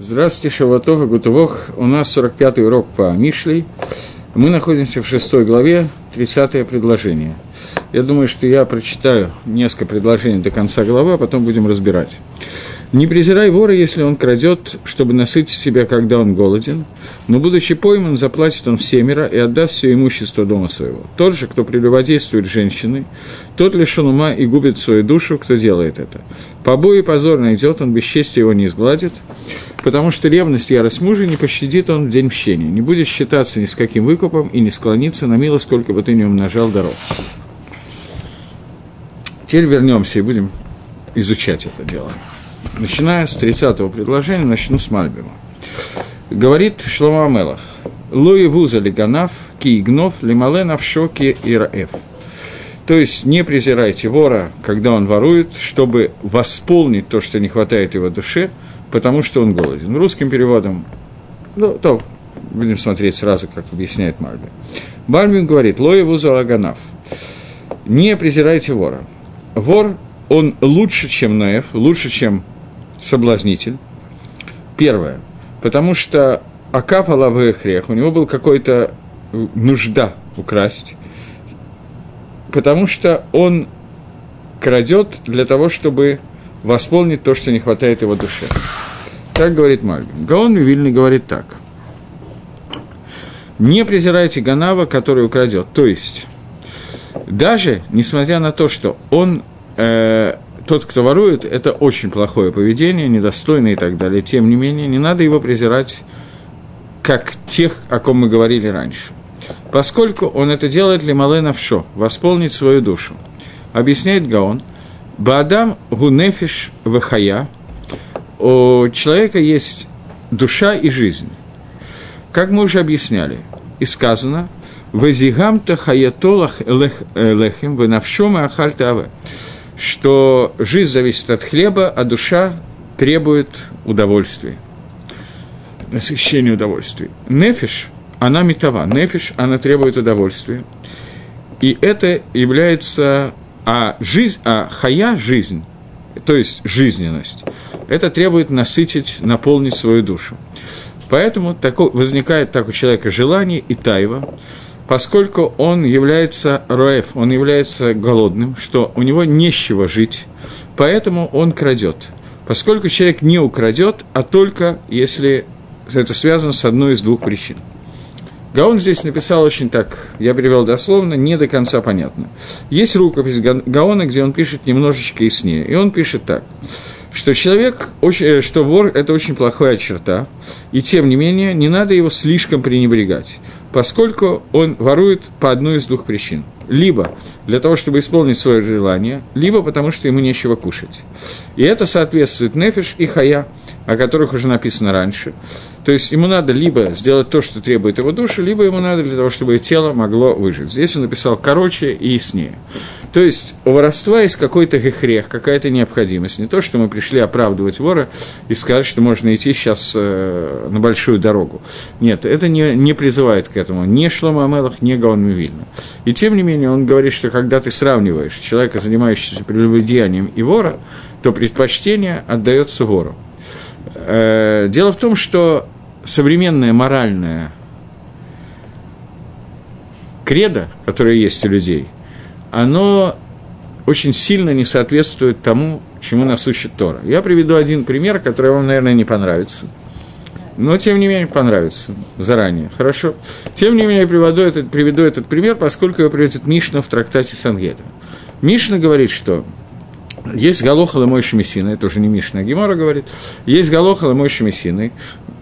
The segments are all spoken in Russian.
Здравствуйте, Шаватова, Гутувох. У нас 45-й урок по Мишлей. Мы находимся в шестой главе, 30-е предложение. Я думаю, что я прочитаю несколько предложений до конца главы, а потом будем разбирать. Не презирай вора, если он крадет, чтобы насытить себя, когда он голоден, но, будучи пойман, заплатит он всемеро и отдаст все имущество дома своего. Тот же, кто прелюбодействует женщиной, тот лишен ума и губит свою душу, кто делает это. Побои позор найдет, он бесчестие его не изгладит, потому что ревность ярость мужа не пощадит он в день мщения, не будет считаться ни с каким выкупом и не склониться на милость, сколько бы ты не умножал дорог. Теперь вернемся и будем изучать это дело. Начиная с 30-го предложения, начну с Мальбима. Говорит Шлома Амелах. Луи вуза лиганав, ки игнов, лимале навшоки ираэф. То есть не презирайте вора, когда он ворует, чтобы восполнить то, что не хватает его душе, потому что он голоден. Русским переводом, ну, то будем смотреть сразу, как объясняет Мальбин. Мальбин говорит, лои вуза лаганав. Не презирайте вора. Вор, он лучше, чем Наев, лучше, чем соблазнитель. Первое. Потому что Акав Алавы Хрех, у него был какой-то нужда украсть, потому что он крадет для того, чтобы восполнить то, что не хватает его душе. Так говорит Мальбин. Гаон Вильный говорит так. Не презирайте Ганава, который украдет. То есть, даже несмотря на то, что он э, тот, кто ворует, это очень плохое поведение, недостойное и так далее. Тем не менее, не надо его презирать, как тех, о ком мы говорили раньше. Поскольку он это делает для Маленавшо, восполнить свою душу. Объясняет Гаон, Баадам гунефиш вахая, у человека есть душа и жизнь. Как мы уже объясняли, и сказано, «Вазигамта хаятолах лехим венавшом и ахальтаве» что жизнь зависит от хлеба, а душа требует удовольствия, насыщения удовольствия. Нефиш, она метова, нефиш, она требует удовольствия. И это является, а жизнь, а хая – жизнь, то есть жизненность, это требует насытить, наполнить свою душу. Поэтому тако, возникает так у человека желание и тайва, поскольку он является роев, он является голодным, что у него не с чего жить, поэтому он крадет. Поскольку человек не украдет, а только если это связано с одной из двух причин. Гаон здесь написал очень так, я перевел дословно, не до конца понятно. Есть рукопись Гаона, где он пишет немножечко яснее, и он пишет так что человек, э, что вор – это очень плохая черта, и тем не менее не надо его слишком пренебрегать поскольку он ворует по одной из двух причин. Либо для того, чтобы исполнить свое желание, либо потому, что ему нечего кушать. И это соответствует нефиш и хая, о которых уже написано раньше. То есть ему надо либо сделать то, что требует его души, либо ему надо для того, чтобы тело могло выжить. Здесь он написал короче и яснее. То есть у воровства есть какой-то гехрех, какая-то необходимость. Не то, что мы пришли оправдывать вора и сказать, что можно идти сейчас э, на большую дорогу. Нет, это не, не призывает к этому. Ни Шлома Амелах, ни Гаон Мивильна. И тем не менее он говорит, что когда ты сравниваешь человека, занимающегося прелюбодеянием, и вора, то предпочтение отдается вору. Э, дело в том, что современная моральная кредо, которое есть у людей, оно очень сильно не соответствует тому, чему нас учит Тора. Я приведу один пример, который вам, наверное, не понравится. Но, тем не менее, понравится заранее. Хорошо? Тем не менее, я приведу этот, приведу этот пример, поскольку его приводит Мишна в трактате Сангеда. Мишна говорит, что есть Галоха Лемойши Мессина, это уже не Мишна, а Гемора говорит, есть Галоха Лемойши Мессины,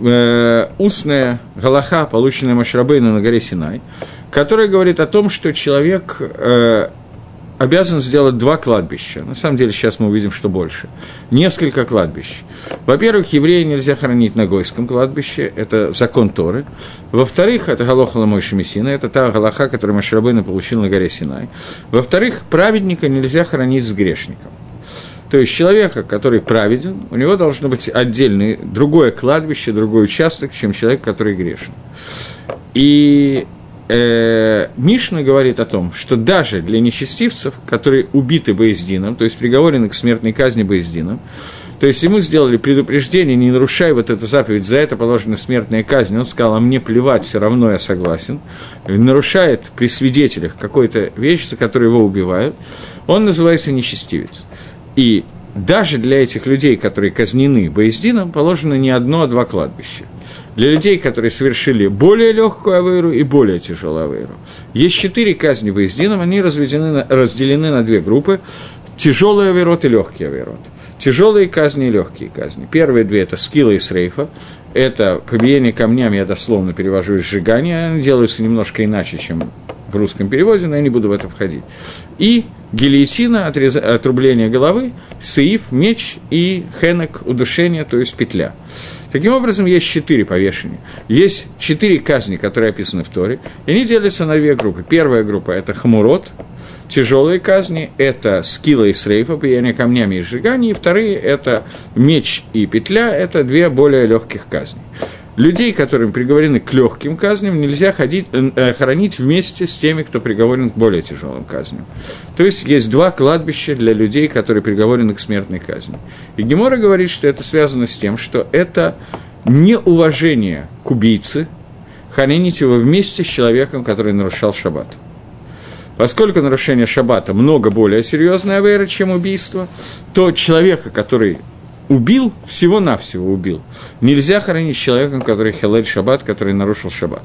э, устная Галаха, полученная Машрабейну на горе Синай, которая говорит о том, что человек э, обязан сделать два кладбища. На самом деле, сейчас мы увидим, что больше. Несколько кладбищ. Во-первых, евреи нельзя хоронить на Гойском кладбище, это закон Торы. Во-вторых, это Галоха Ламойши Мессина, это та Галаха, которую Машрабейна получил на горе Синай. Во-вторых, праведника нельзя хоронить с грешником. То есть человека, который праведен, у него должно быть отдельное, другое кладбище, другой участок, чем человек, который грешен. И э, Мишна говорит о том, что даже для нечестивцев, которые убиты Боездином, то есть приговорены к смертной казни Боездином, То есть ему сделали предупреждение, не нарушай вот эту заповедь, за это положена смертная казнь. Он сказал, а мне плевать, все равно я согласен. Нарушает при свидетелях какую-то вещь, за которую его убивают. Он называется нечестивец. И даже для этих людей, которые казнены Боездином, положено не одно, а два кладбища. Для людей, которые совершили более легкую авейру и более тяжелую авейру. Есть четыре казни Боездином, они разделены, разделены на две группы. Тяжелый авейрот и легкий авейрот. Тяжелые казни и легкие казни. Первые две – это скилла и срейфа. Это побиение камнями, я дословно перевожу из сжигания. Они делаются немножко иначе, чем в русском переводе, но я не буду в это входить. И гильотина, отрез... отрубление головы, сеиф, меч и хенек, удушение, то есть петля. Таким образом, есть четыре повешения. Есть четыре казни, которые описаны в Торе, и они делятся на две группы. Первая группа – это хамурот, тяжелые казни – это скилла и срейфа, пияние камнями и сжигание, и вторые – это меч и петля – это две более легких казни. Людей, которым приговорены к легким казням, нельзя ходить, э, хоронить вместе с теми, кто приговорен к более тяжелым казням. То есть есть два кладбища для людей, которые приговорены к смертной казни. И Гемора говорит, что это связано с тем, что это неуважение к убийце, хоронить его вместе с человеком, который нарушал шаббат. Поскольку нарушение шаббата много более серьезная вера, чем убийство, то человека, который убил, всего-навсего убил. Нельзя хоронить человеком, который хелель шаббат, который нарушил шаббат.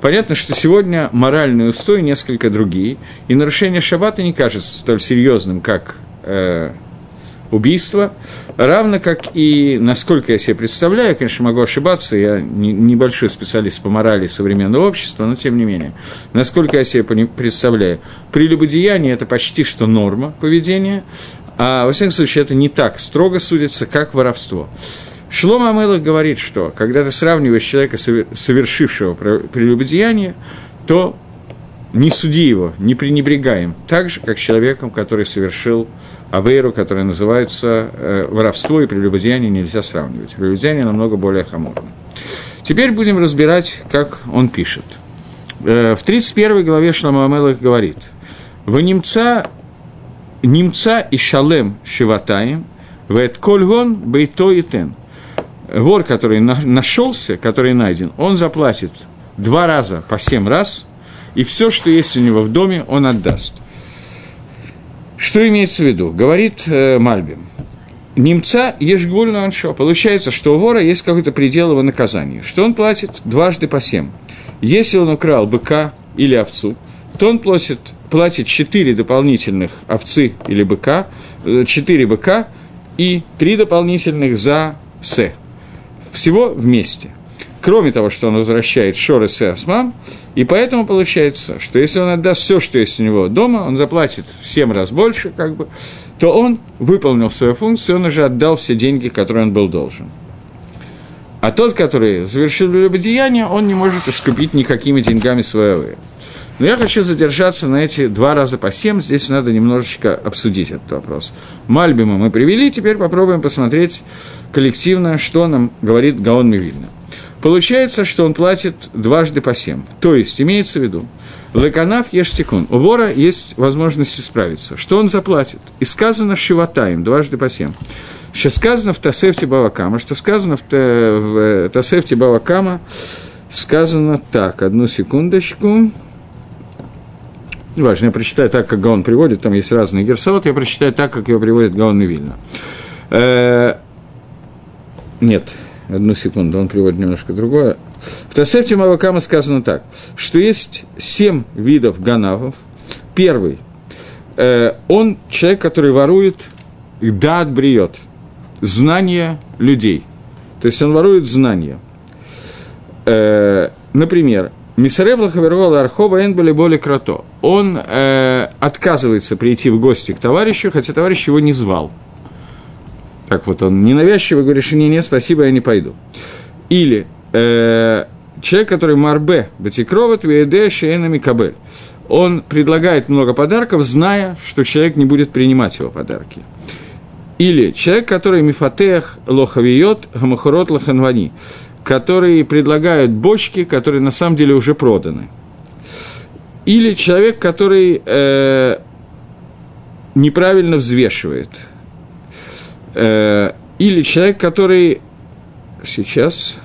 Понятно, что сегодня моральные устои несколько другие, и нарушение шаббата не кажется столь серьезным, как э, убийство, равно как и, насколько я себе представляю, конечно, могу ошибаться, я не, небольшой специалист по морали современного общества, но тем не менее, насколько я себе представляю, прелюбодеяние – это почти что норма поведения, а, во всяком случае, это не так строго судится, как воровство. Шлома Амелах говорит, что когда ты сравниваешь человека, совершившего прелюбодеяние, то не суди его, не пренебрегай им, так же, как человеком, который совершил авейру, которая называется э, воровство и прелюбодеяние нельзя сравнивать. Прелюбодеяние намного более хаморно. Теперь будем разбирать, как он пишет. Э, в 31 главе Шлома Амелах говорит, «Вы немца немца и шалем шиватаем, вет кольгон бейто и тен. Вор, который нашелся, который найден, он заплатит два раза по семь раз, и все, что есть у него в доме, он отдаст. Что имеется в виду? Говорит э, Мальбим. Немца ежегульно аншо. Получается, что у вора есть какой-то предел его наказания, что он платит дважды по семь. Если он украл быка или овцу, то он платит платит 4 дополнительных овцы или быка, 4 э, быка и 3 дополнительных за се. Всего вместе. Кроме того, что он возвращает шоры и асмам, и поэтому получается, что если он отдаст все, что есть у него дома, он заплатит в 7 раз больше, как бы, то он выполнил свою функцию, он уже отдал все деньги, которые он был должен. А тот, который завершил любодеяние, он не может искупить никакими деньгами свое но я хочу задержаться на эти два раза по семь. Здесь надо немножечко обсудить этот вопрос. Мальбима мы привели, теперь попробуем посмотреть коллективно, что нам говорит Гаон Мивильна. Получается, что он платит дважды по семь. То есть, имеется в виду, Леканав ештикун. У вора есть возможность исправиться. Что он заплатит? И сказано Шиватаем, дважды по семь. Что сказано в Тасефте Бавакама, что сказано в, в Тасефте Бавакама, сказано так, одну секундочку. Неважно, я прочитаю так, как Гаон приводит, там есть разные герсовод, я прочитаю так, как его приводит Гаон и Вильна. Э, нет, одну секунду, он приводит немножко другое. В Тосефте Мавакама сказано так, что есть семь видов ганавов. Первый э, – он человек, который ворует дат бриет, знания людей. То есть он ворует знания. Э, например, Мисаребла Хавервола Архоба Энбали Боли Крато. Он э, отказывается прийти в гости к товарищу, хотя товарищ его не звал. Так вот, он ненавязчиво говорит, что не, не, спасибо, я не пойду. Или э, человек, который Марбе, Батикроват, Вееде, Шейнами Кабель. Он предлагает много подарков, зная, что человек не будет принимать его подарки. Или человек, который Мифатех, Лохавиот, Хамахурот, Лаханвани которые предлагают бочки, которые на самом деле уже проданы. Или человек, который э, неправильно взвешивает. Э, Или человек, который сейчас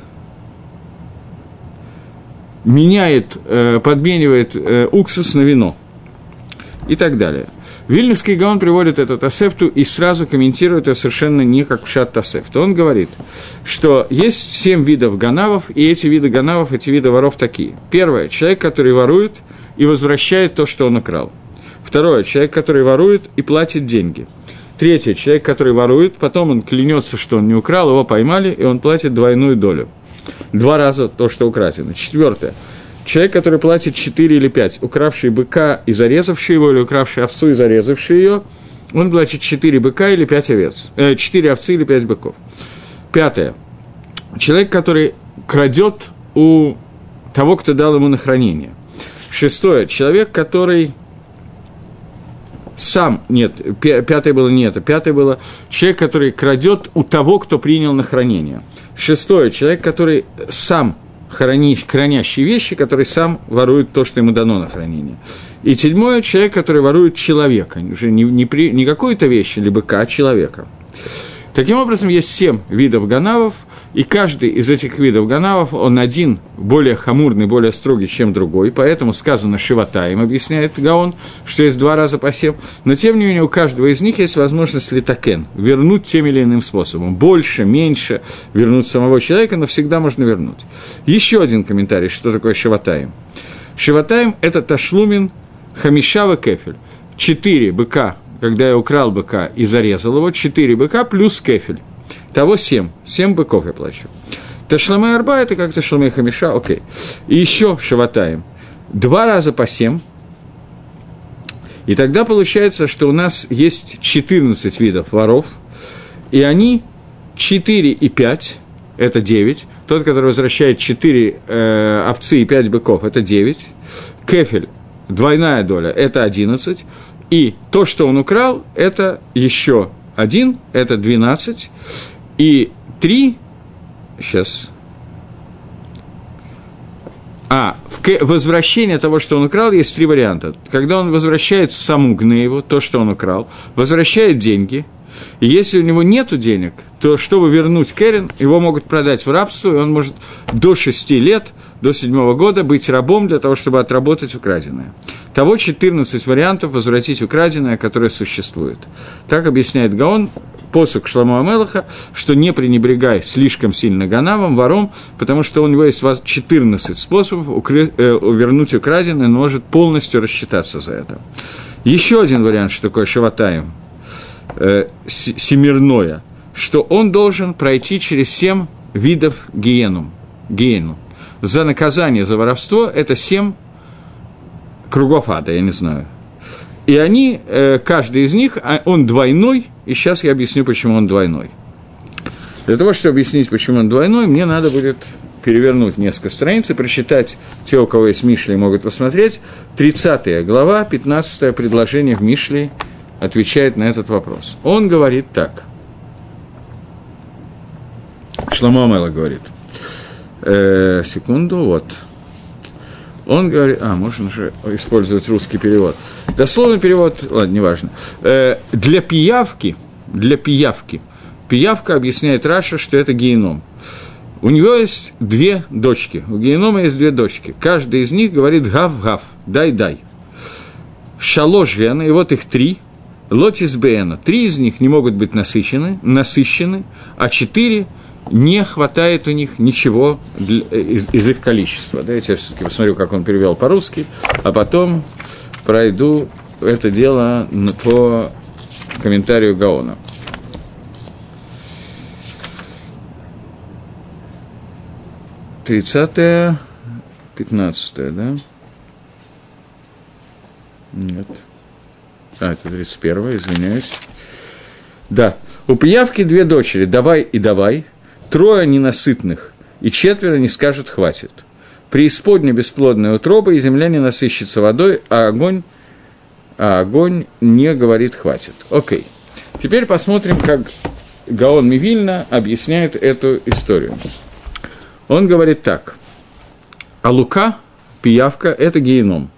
меняет, э, подменивает э, уксус на вино и так далее. Вильнюсский Гаон приводит этот Тосефту и сразу комментирует это совершенно не как в Шат Тосефту. Он говорит, что есть семь видов ганавов, и эти виды ганавов, эти виды воров такие. Первое – человек, который ворует и возвращает то, что он украл. Второе – человек, который ворует и платит деньги. Третье – человек, который ворует, потом он клянется, что он не украл, его поймали, и он платит двойную долю. Два раза то, что украдено. Четвертое – Человек, который платит 4 или 5, укравший быка и зарезавший его, или укравший овцу и зарезавший ее, он платит 4 быка или 5 овец, э, 4 овцы или 5 быков. Пятое. Человек, который крадет у того, кто дал ему на хранение. Шестое. Человек, который сам, нет, пятое было не это, пятое было человек, который крадет у того, кто принял на хранение. Шестое. Человек, который сам хранить, хранящие вещи, который сам ворует то, что ему дано на хранение. И седьмое – человек, который ворует человека, уже не, не, при, не какую-то вещь, либо а человека. Таким образом, есть семь видов ганавов, и каждый из этих видов ганавов, он один более хамурный, более строгий, чем другой, поэтому сказано «шиватаем», объясняет Гаон, что есть два раза по семь, но тем не менее у каждого из них есть возможность литакен, вернуть тем или иным способом, больше, меньше, вернуть самого человека, но всегда можно вернуть. Еще один комментарий, что такое «шиватаем». «Шиватаем» – это ташлумин хамишава кефель, четыре быка когда я украл быка и зарезал его, четыре быка плюс кефель. Того семь. Семь быков я плачу. Ташламе арба – это как ташламе хамиша, окей. И еще шаватаем. Два раза по семь. И тогда получается, что у нас есть 14 видов воров, и они 4 и 5, это 9. Тот, который возвращает 4 э, овцы и 5 быков, это 9. Кефель, двойная доля, это 11. И то, что он украл, это еще один, это 12, и три, сейчас, а, в возвращение того, что он украл, есть три варианта. Когда он возвращает саму гневу, то, что он украл, возвращает деньги, и если у него нет денег, то чтобы вернуть Керен, его могут продать в рабство, и он может до шести лет – до седьмого года быть рабом для того, чтобы отработать украденное. Того 14 вариантов возвратить украденное, которое существует. Так объясняет Гаон, посук Шламу Амелаха, что не пренебрегай слишком сильно ганавом, вором, потому что у него есть 14 способов укры, э, вернуть украденное, но может полностью рассчитаться за это. Еще один вариант, что такое шаватаем, э, семирное, что он должен пройти через семь видов гиену. гиену за наказание за воровство – это семь кругов ада, я не знаю. И они, э, каждый из них, а, он двойной, и сейчас я объясню, почему он двойной. Для того, чтобы объяснить, почему он двойной, мне надо будет перевернуть несколько страниц и прочитать, те, у кого есть Мишли, могут посмотреть, 30 глава, 15 предложение в Мишле отвечает на этот вопрос. Он говорит так. Шламо Амела говорит – Э, секунду, вот. Он говорит, а, можно же использовать русский перевод. Дословный перевод, ладно, неважно. Э, для пиявки, для пиявки, пиявка объясняет Раша, что это геном. У него есть две дочки, у генома есть две дочки. Каждая из них говорит гав-гав, дай-дай. Шалош и вот их три, лотис бена. Три из них не могут быть насыщены, насыщены, а четыре – не хватает у них ничего для, из, из их количества. Давайте я все-таки посмотрю, как он перевел по-русски, а потом пройду это дело по комментарию Гаона. Тридцатое, пятнадцатое, да? Нет. А, это 31 извиняюсь. Да. У пиявки две дочери, давай и давай – трое ненасытных, и четверо не скажут «хватит». Преисподня бесплодная утроба, и земля не насыщется водой, а огонь, а огонь не говорит «хватит». Окей. Теперь посмотрим, как Гаон Мивильна объясняет эту историю. Он говорит так. А лука, пиявка – это геном.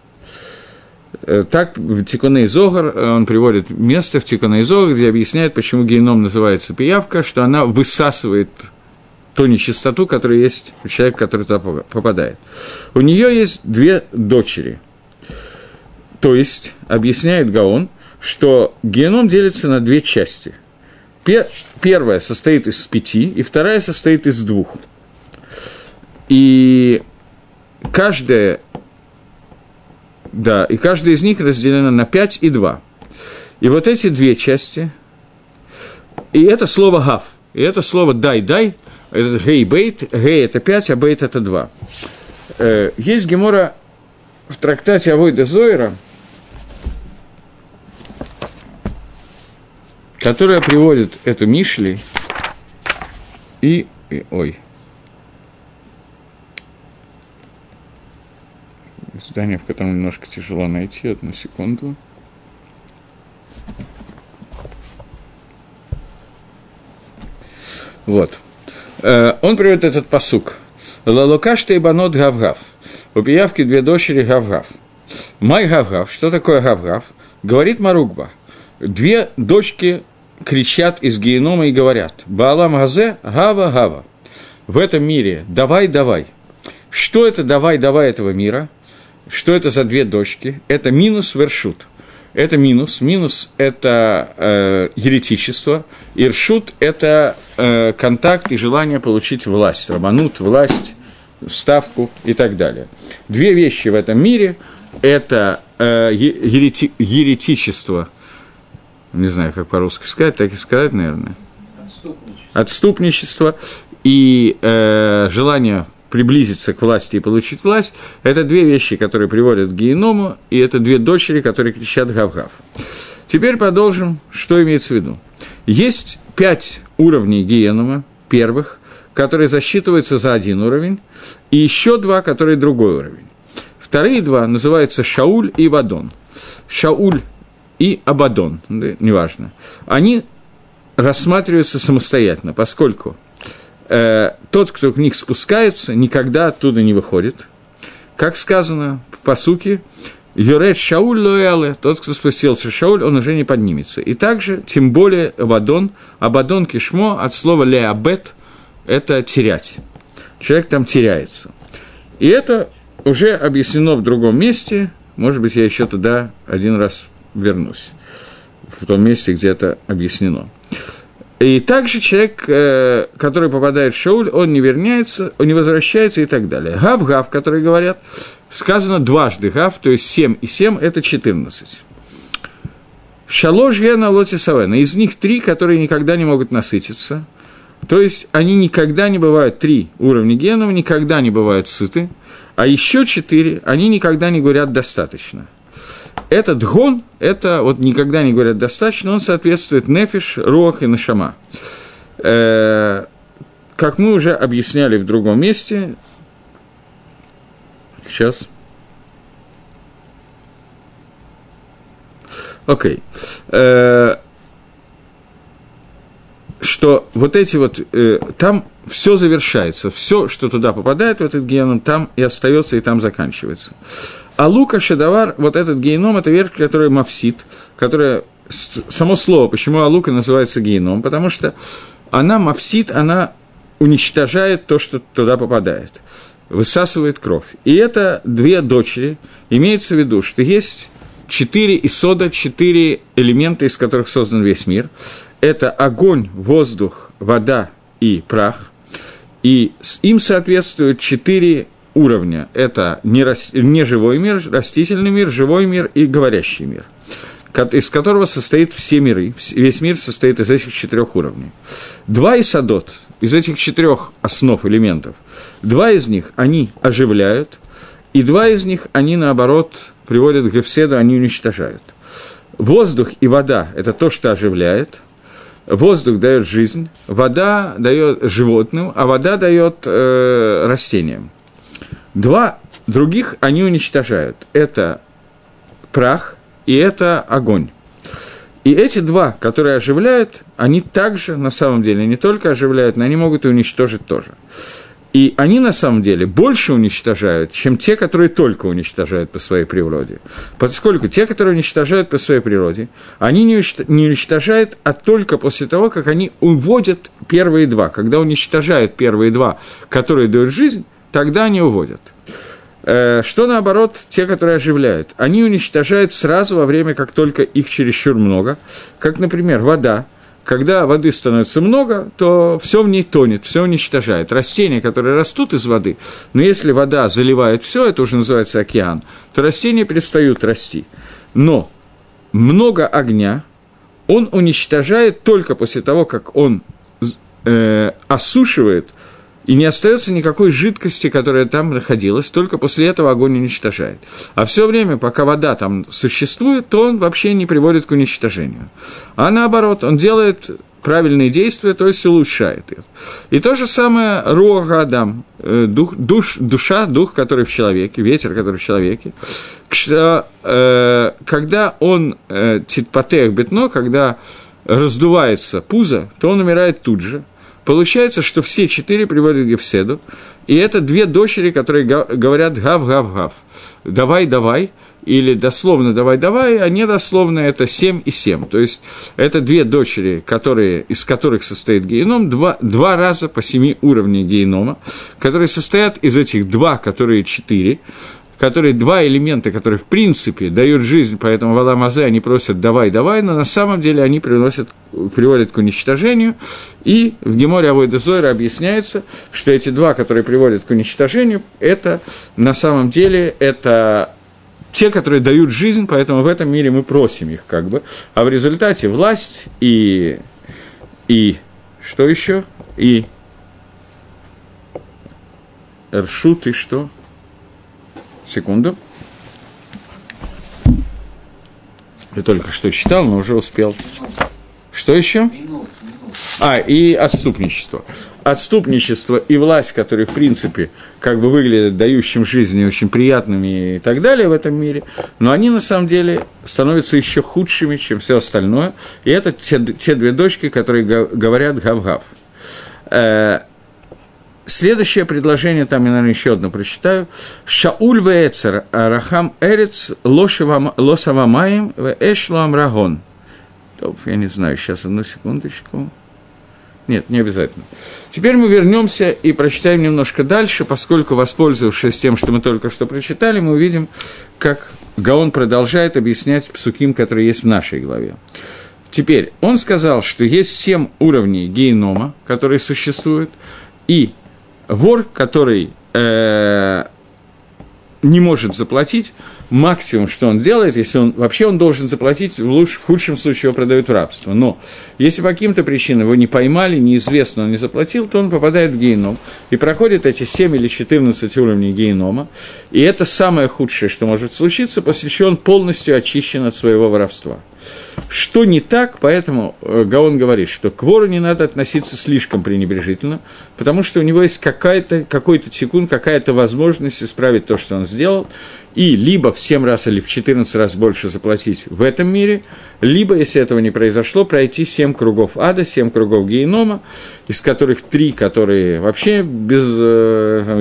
Э, так в Тикуне Зогар, он приводит место в Тикуне Зогар, где объясняет, почему геном называется пиявка, что она высасывает ту нечистоту, которая есть у человека, который туда попадает. У нее есть две дочери. То есть, объясняет Гаон, что геном делится на две части. Первая состоит из пяти, и вторая состоит из двух. И каждая, да, и каждая из них разделена на пять и два. И вот эти две части, и это слово «гав», и это слово «дай-дай», это гей бейт, гей это 5, а бейт это 2. Э, есть гемора в трактате Авойда Зойра, которая приводит эту Мишли и, и ой, здание, в котором немножко тяжело найти, одну секунду. Вот. Э, он приводит этот посук. Лалукашта и банот гавгав. У пиявки две дочери гавгав. Май гавгав. Что такое гавгав? Говорит Маругба. Две дочки кричат из генома и говорят. Баалам газе гава гава. В этом мире давай, давай. Что это давай, давай этого мира? Что это за две дочки? Это минус вершут – это минус. Минус – это э, еретичество. Иршут – это э, контакт и желание получить власть, рабанут, власть, ставку и так далее. Две вещи в этом мире – это э, ерети, еретичество, не знаю, как по-русски сказать, так и сказать, наверное. Отступничество. Отступничество и э, желание приблизиться к власти и получить власть, это две вещи, которые приводят к геному, и это две дочери, которые кричат «гав-гав». Теперь продолжим, что имеется в виду. Есть пять уровней генома, первых, которые засчитываются за один уровень, и еще два, которые другой уровень. Вторые два называются Шауль и Абадон. Шауль и Абадон, неважно. Они рассматриваются самостоятельно, поскольку – э, тот, кто к них спускается, никогда оттуда не выходит. Как сказано в посуке, Юрет Шауль Луэле, тот, кто спустился Шауль, он уже не поднимется. И также, тем более, Абадон, Абадон Кишмо от слова Леабет – это терять. Человек там теряется. И это уже объяснено в другом месте, может быть, я еще туда один раз вернусь, в том месте, где это объяснено. И также человек, э, который попадает в Шауль, он не верняется, он не возвращается и так далее. Гав-гав, которые говорят, сказано дважды гав, то есть 7 и 7 – это 14. Шалош гена лоти савена. Из них три, которые никогда не могут насытиться. То есть они никогда не бывают, три уровня генов никогда не бывают сыты, а еще четыре, они никогда не говорят достаточно – этот гон, это вот никогда не говорят достаточно, он соответствует нефиш, рох и нашама. Э, как мы уже объясняли в другом месте, сейчас. Окей. Э, что вот эти вот, э, там все завершается, все, что туда попадает в этот геном, там и остается, и там заканчивается. А лука шедавар, вот этот геном, это верх, который мавсит, которая, само слово, почему алука называется геном, потому что она мавсит, она уничтожает то, что туда попадает, высасывает кровь. И это две дочери, имеется в виду, что есть четыре исода, четыре элемента, из которых создан весь мир. Это огонь, воздух, вода и прах. И им соответствуют четыре уровня. Это не, рас... не живой мир, растительный мир, живой мир и говорящий мир, из которого состоит все миры. Весь мир состоит из этих четырех уровней. Два исадот, из этих четырех основ, элементов, два из них они оживляют, и два из них они, наоборот, приводят к гефседу, они уничтожают. Воздух и вода – это то, что оживляет – Воздух дает жизнь, вода дает животным, а вода дает э, растениям. Два других они уничтожают. Это прах и это огонь. И эти два, которые оживляют, они также, на самом деле, не только оживляют, но они могут и уничтожить тоже. И они на самом деле больше уничтожают, чем те, которые только уничтожают по своей природе. Поскольку те, которые уничтожают по своей природе, они не уничтожают, а только после того, как они уводят первые два. Когда уничтожают первые два, которые дают жизнь, тогда они уводят. Э, что наоборот, те, которые оживляют, они уничтожают сразу во время, как только их чересчур много, как, например, вода. Когда воды становится много, то все в ней тонет, все уничтожает. Растения, которые растут из воды, но если вода заливает все, это уже называется океан, то растения перестают расти. Но много огня он уничтожает только после того, как он э, осушивает и не остается никакой жидкости, которая там находилась, только после этого огонь уничтожает. А все время, пока вода там существует, то он вообще не приводит к уничтожению. А наоборот, он делает правильные действия, то есть улучшает их. И то же самое Руага Адам, э, дух, душ, душа, дух, который в человеке, ветер, который в человеке, э, когда он э, титпатех бетно, когда раздувается пузо, то он умирает тут же – Получается, что все четыре приводят к Гефседу, и это две дочери, которые говорят «гав-гав-гав», «давай-давай», или дословно «давай-давай», а не дословно это «семь» и «семь». То есть это две дочери, которые, из которых состоит геном, два, два раза по семи уровней генома, которые состоят из этих два, которые четыре, которые два элемента, которые в принципе дают жизнь, поэтому в Аламазе они просят «давай, давай», но на самом деле они приносят, приводят к уничтожению, и в Геморе Авойда объясняется, что эти два, которые приводят к уничтожению, это на самом деле это те, которые дают жизнь, поэтому в этом мире мы просим их как бы, а в результате власть и, и что еще? И Ршут и что? Секунду. Я только что читал, но уже успел. Что еще? А, и отступничество. Отступничество и власть, которые, в принципе, как бы выглядят дающим жизни очень приятными и так далее в этом мире, но они, на самом деле, становятся еще худшими, чем все остальное. И это те, те две дочки, которые говорят гав-гав. Следующее предложение, там я, наверное, еще одно прочитаю. Шауль веэцер арахам эрец лосавамаем веэшлуам рагон. Я не знаю, сейчас одну секундочку. Нет, не обязательно. Теперь мы вернемся и прочитаем немножко дальше, поскольку, воспользовавшись тем, что мы только что прочитали, мы увидим, как Гаон продолжает объяснять псуким, которые есть в нашей главе. Теперь, он сказал, что есть семь уровней генома, которые существуют, и вор, который э, не может заплатить, максимум, что он делает, если он вообще он должен заплатить, в, лучшем, в худшем случае его продают в рабство. Но если по каким-то причинам его не поймали, неизвестно, он не заплатил, то он попадает в геном и проходит эти 7 или 14 уровней генома. И это самое худшее, что может случиться, после чего он полностью очищен от своего воровства. Что не так, поэтому э, Гаон говорит, что к вору не надо относиться слишком пренебрежительно, потому что у него есть какая-то, какой-то секунд, какая-то возможность исправить то, что он сделал, и либо в 7 раз или в 14 раз больше заплатить в этом мире, либо, если этого не произошло, пройти 7 кругов ада, 7 кругов генома, из которых 3, которые вообще без...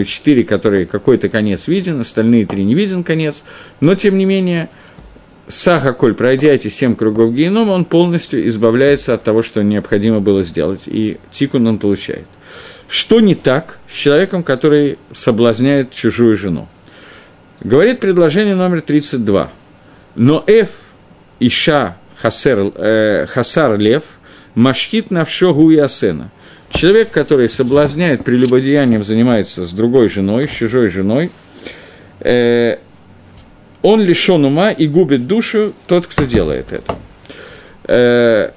4, э, которые какой-то конец виден, остальные 3 не виден конец, но, тем не менее, Саха Коль, пройдя эти семь кругов генома, он полностью избавляется от того, что необходимо было сделать, и тикун он получает. Что не так с человеком, который соблазняет чужую жену? Говорит предложение номер 32. Но Эф Иша Хасер, э, Хасар Лев Машхит Навшо Гуясена. Человек, который соблазняет прелюбодеянием, занимается с другой женой, с чужой женой, э, он лишен ума и губит душу тот, кто делает это. Э,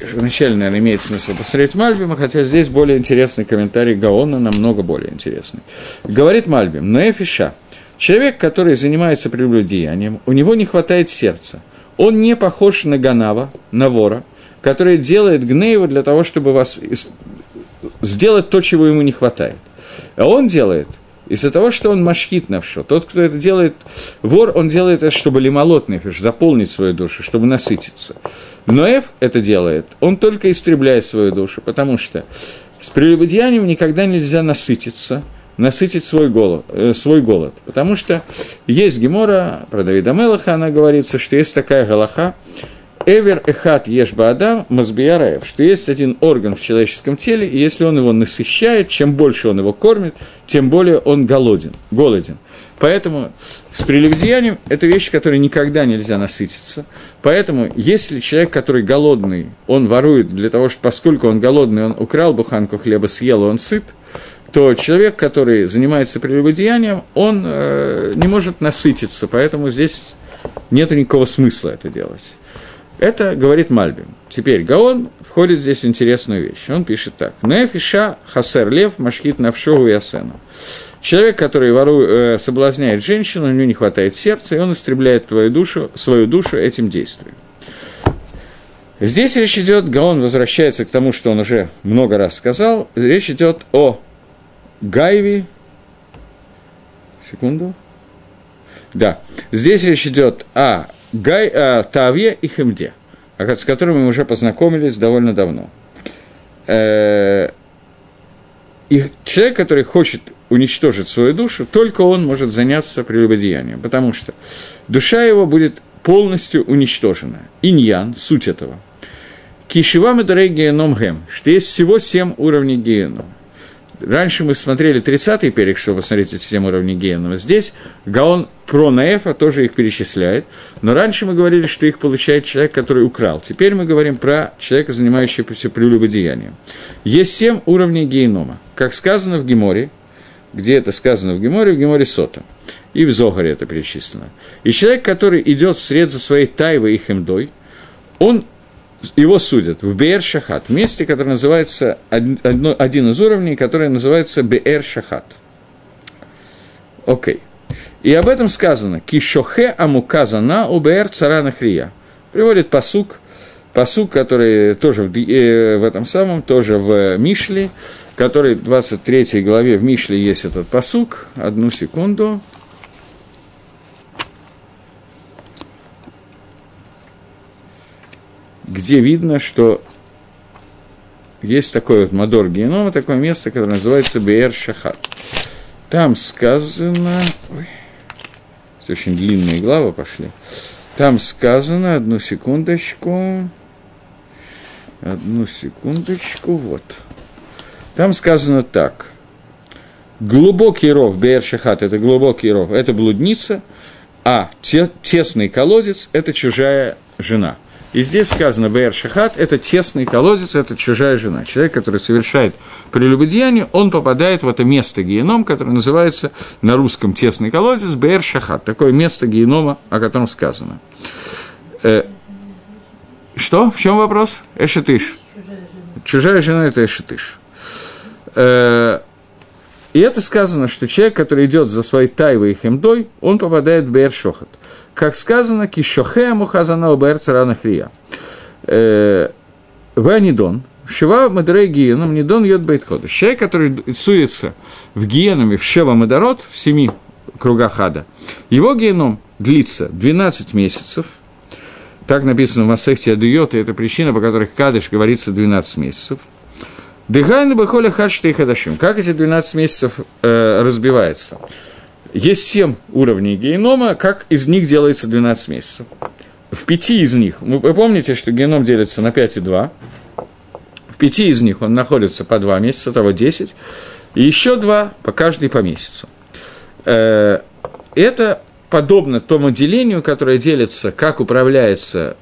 вначале, наверное, имеет смысл посмотреть Мальбима, хотя здесь более интересный комментарий Гаона, намного более интересный. Говорит Мальбим, но Эфиша – Человек, который занимается прелюбодеянием, у него не хватает сердца. Он не похож на Ганава, на вора, который делает гнеева для того, чтобы вас сделать то, чего ему не хватает. А он делает из-за того, что он машхит навшо. Тот, кто это делает, вор, он делает это, чтобы лимолот нефиш, заполнить свою душу, чтобы насытиться. Но Эф это делает, он только истребляет свою душу, потому что с прелюбодеянием никогда нельзя насытиться, насытить свой голод, э, свой голод. Потому что есть Гемора про Давида Мелаха, она говорится, что есть такая галаха, Эвер эхат ешба адам мазбияраев, что есть один орган в человеческом теле, и если он его насыщает, чем больше он его кормит, тем более он голоден, голоден. Поэтому с прелюбодеянием – это вещь, которой никогда нельзя насытиться. Поэтому, если человек, который голодный, он ворует для того, что поскольку он голодный, он украл буханку хлеба, съел, он сыт, то человек, который занимается прелюбодеянием, он э, не может насытиться, поэтому здесь нет никакого смысла это делать. Это говорит Мальбим. Теперь Гаон входит здесь в интересную вещь. Он пишет так. Нефиша хасер лев машкит навшогу и асену. Человек, который ворует, э, соблазняет женщину, у него не хватает сердца, и он истребляет твою душу, свою душу этим действием. Здесь речь идет, Гаон возвращается к тому, что он уже много раз сказал, речь идет о Гайве. Секунду. Да, здесь речь идет о Гай, э, Тавье и Хемде, с которыми мы уже познакомились довольно давно. Э, и человек, который хочет уничтожить свою душу, только он может заняться прелюбодеянием, потому что душа его будет полностью уничтожена. Иньян, суть этого. Кишивам и геном гем, что есть всего семь уровней генома. Раньше мы смотрели 30-й перек, чтобы посмотреть эти 7 уровней генова. Здесь Гаон про Наэфа тоже их перечисляет. Но раньше мы говорили, что их получает человек, который украл. Теперь мы говорим про человека, занимающегося прелюбодеянием. Есть 7 уровней генома. Как сказано в Геморе, где это сказано в Геморе, в Геморе Сота. И в Зогаре это перечислено. И человек, который идет вслед за своей тайвой и хемдой, он его судят в Беэр Шахат, месте, которое называется, одно, один из уровней, который называется Беэр Шахат. Окей. Okay. И об этом сказано «Кишохе амуказана у Беэр царана хрия». Приводит посук, посук, который тоже в, э, в этом самом, тоже в Мишле, который в 23 главе в Мишле есть этот посук. Одну секунду. Где видно, что есть такой вот Мадор Генома, такое место, которое называется Беэр Шахат. Там сказано... Ой, очень длинные главы пошли. Там сказано, одну секундочку, одну секундочку, вот. Там сказано так. Глубокий ров, Беэр Шахат – это глубокий ров, это блудница, а те, тесный колодец – это чужая жена – и здесь сказано, Бэр Шахат – это тесный колодец, это чужая жена. Человек, который совершает прелюбодеяние, он попадает в это место геном, которое называется на русском тесный колодец, Бэр Шахат. Такое место генома, о котором сказано. Э, что? В чем вопрос? Эшетыш. Чужая жена – это Эшетыш. Э, и это сказано, что человек, который идет за своей тайвой и хемдой, он попадает в Бэр Шохат как сказано, кишохе мухазана убер царана хрия. Э, Ванидон, Шива Мадрей Гиеном, Нидон Йод Бейтхода. Человек, который суется в гиенами в Шева Мадарот, в семи кругах ада, его геном длится 12 месяцев, так написано в Масехте Адуйот, и это причина, по которой Кадыш говорится 12 месяцев. Дыхайна Бахоля Хадшта и Хадашим. Как эти 12 месяцев э, разбиваются? Есть семь уровней генома, как из них делается 12 месяцев. В пяти из них, вы помните, что геном делится на 5 и 2, в пяти из них он находится по 2 месяца, того 10, и еще два по каждый по месяцу. Э, это подобно тому делению, которое делится, как управляется,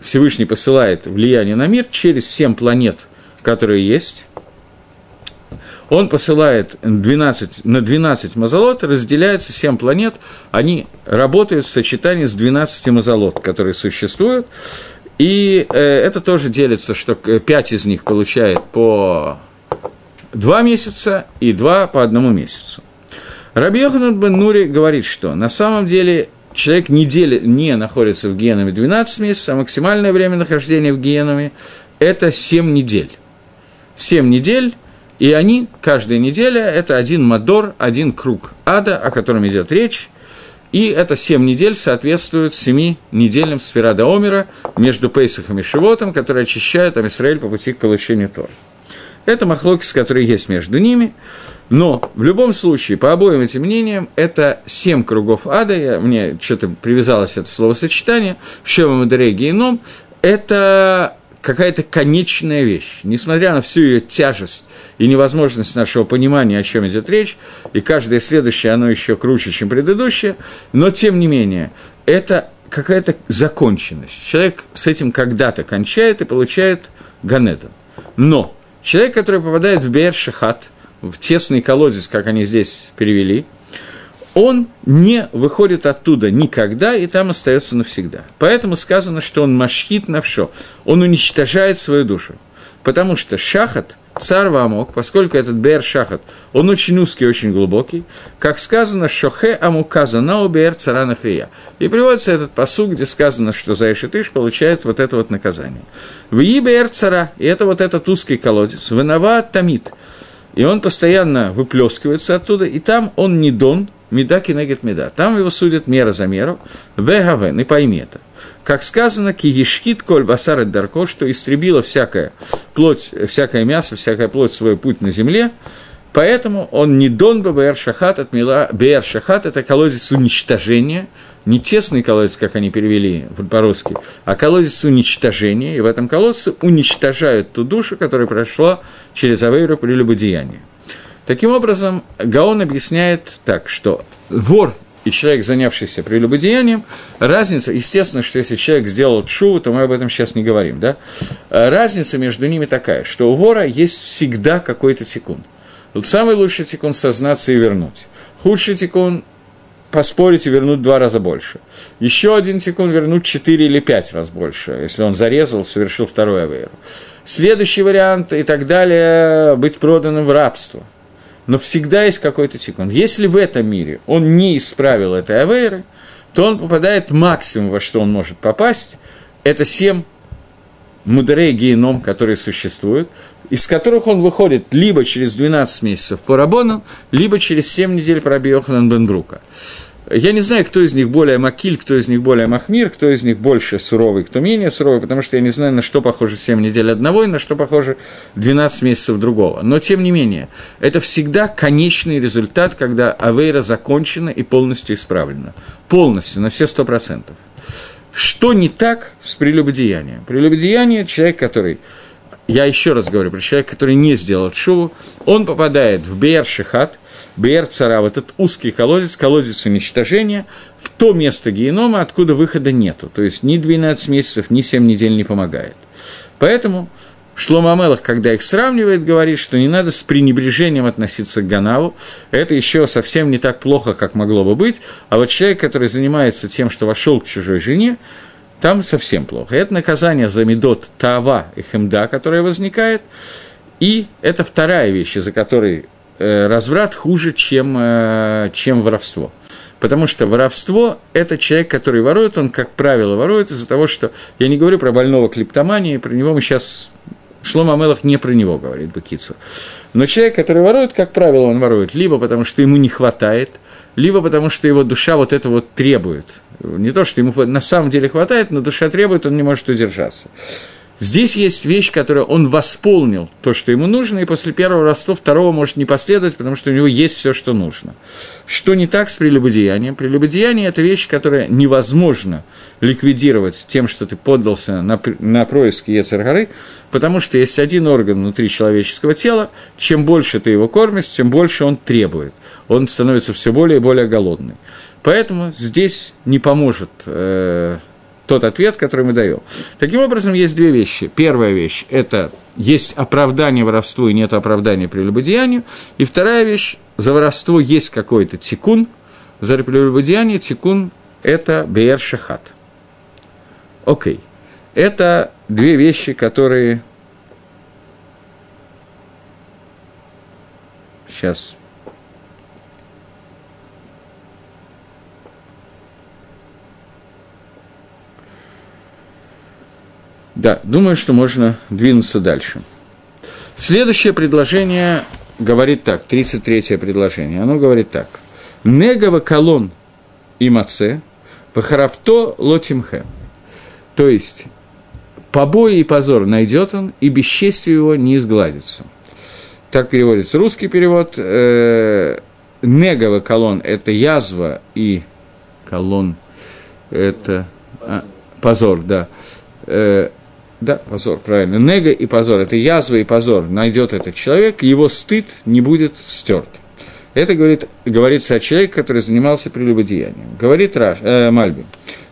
Всевышний посылает влияние на мир через семь планет, которые есть, он посылает 12, на 12 мазолот, разделяются 7 планет, они работают в сочетании с 12 мазолот, которые существуют, и э, это тоже делится, что 5 из них получает по 2 месяца и 2 по одному месяцу. Раби Йоханан бен Нури говорит, что на самом деле человек недели не находится в генами 12 месяцев, а максимальное время нахождения в генами – это 7 недель. 7 недель и они, каждая неделя, это один мадор, один круг ада, о котором идет речь, и это семь недель соответствует семи недельным сферада Омера между Пейсахом и Шивотом, которые очищают Амисраэль по пути к получению Тора. Это махлокис, который есть между ними. Но в любом случае, по обоим этим мнениям, это семь кругов ада, я, мне что-то привязалось это словосочетание, в Шева Мадере Гейном, это какая-то конечная вещь. Несмотря на всю ее тяжесть и невозможность нашего понимания, о чем идет речь, и каждое следующее, оно еще круче, чем предыдущее, но тем не менее, это какая-то законченность. Человек с этим когда-то кончает и получает ганета. Но человек, который попадает в Бер-Шахат, в тесный колодец, как они здесь перевели, он не выходит оттуда никогда и там остается навсегда. Поэтому сказано, что он машхит навшо, он уничтожает свою душу. Потому что шахат, царва амок, поскольку этот бер шахат, он очень узкий, очень глубокий, как сказано, шохе амуказа на бер цара нахрия. И приводится этот посуг, где сказано, что за Ишитыш получает вот это вот наказание. В бер цара, и это вот этот узкий колодец, вынова тамит, и он постоянно выплескивается оттуда, и там он не дон, меда кинегет меда. Там его судят мера за меру, вегавен, и пойми это как сказано, киешкит коль басар дарко, что истребила всякая плоть, всякое мясо, всякая плоть свой путь на земле, поэтому он не дон БР Шахат от Мила, БР Шахат – это колодец уничтожения, не тесный колодец, как они перевели по-русски, а колодец уничтожения, и в этом колодце уничтожают ту душу, которая прошла через Авейру прелюбодеяние. Таким образом, Гаон объясняет так, что вор и человек, занявшийся прелюбодеянием, разница, естественно, что если человек сделал шуву, то мы об этом сейчас не говорим, да? А разница между ними такая, что у вора есть всегда какой-то тикун. Вот самый лучший тикун – сознаться и вернуть. Худший тикун – поспорить и вернуть два раза больше. Еще один тикун – вернуть четыре или пять раз больше, если он зарезал, совершил второй авейру. Следующий вариант и так далее – быть проданным в рабство – но всегда есть какой-то тикун. Если в этом мире он не исправил этой авейры, то он попадает максимум, во что он может попасть. Это семь мудрей геном, которые существуют, из которых он выходит либо через 12 месяцев по Рабону, либо через 7 недель по Раби Йоханан Бенбрука. Я не знаю, кто из них более Макиль, кто из них более Махмир, кто из них больше суровый, кто менее суровый, потому что я не знаю, на что похоже 7 недель одного и на что похоже 12 месяцев другого. Но, тем не менее, это всегда конечный результат, когда Авейра закончена и полностью исправлена. Полностью, на все 100%. Что не так с прелюбодеянием? Прелюбодеяние – человек, который я еще раз говорю про человека, который не сделал шуву, он попадает в Бейер-Шихат – Бейер-Цара, вот этот узкий колодец, колодец уничтожения, в то место генома, откуда выхода нету. То есть ни 12 месяцев, ни 7 недель не помогает. Поэтому Шлома Амелах, когда их сравнивает, говорит, что не надо с пренебрежением относиться к Ганаву. Это еще совсем не так плохо, как могло бы быть. А вот человек, который занимается тем, что вошел к чужой жене, там совсем плохо. Это наказание за медот Тава и Хемда, которое возникает. И это вторая вещь, из-за которой разврат хуже, чем, э, чем воровство. Потому что воровство – это человек, который ворует, он, как правило, ворует из-за того, что… Я не говорю про больного клиптомании, про него мы сейчас… Шлом Амелов не про него говорит Бакицу. Но человек, который ворует, как правило, он ворует либо потому, что ему не хватает, либо потому, что его душа вот это вот требует. Не то, что ему на самом деле хватает, но душа требует, он не может удержаться. Здесь есть вещь, которую он восполнил то, что ему нужно, и после первого роста второго может не последовать, потому что у него есть все, что нужно. Что не так с прелюбодеянием? Прелюбодеяние – это вещь, которая невозможно ликвидировать тем, что ты поддался на, на происки Ецергары, потому что есть один орган внутри человеческого тела, чем больше ты его кормишь, тем больше он требует. Он становится все более и более голодный. Поэтому здесь не поможет э, тот ответ, который мы даем. Таким образом, есть две вещи. Первая вещь – это есть оправдание воровству и нет оправдания прелюбодеянию. И вторая вещь – за воровство есть какой-то тикун, за прелюбодеяние тикун – это бер шахат. Окей. Это две вещи, которые... Сейчас Да, думаю, что можно двинуться дальше. Следующее предложение говорит так, 33-е предложение, оно говорит так. Негава колон и маце, пахарапто лотимхе. То есть, побои и позор найдет он, и бесчестие его не изгладится. так переводится русский перевод. Э, Неговый колон – это язва и колон – это а, позор, да. Да, позор, правильно. Нега и позор – это язва и позор. Найдет этот человек, его стыд не будет стерт. Это говорит, говорится о человеке, который занимался прелюбодеянием. Говорит Раш, э, Мальби.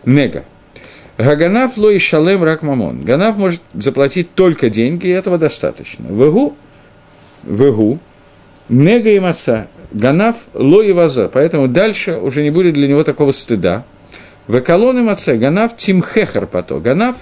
Нега. Гаганав ло и шалем рак мамон. Ганав может заплатить только деньги, и этого достаточно. Вегу, вегу, нега и маца. Ганав ло и ваза. Поэтому дальше уже не будет для него такого стыда. Векалон и маце. Ганав тимхехар пато. Ганав,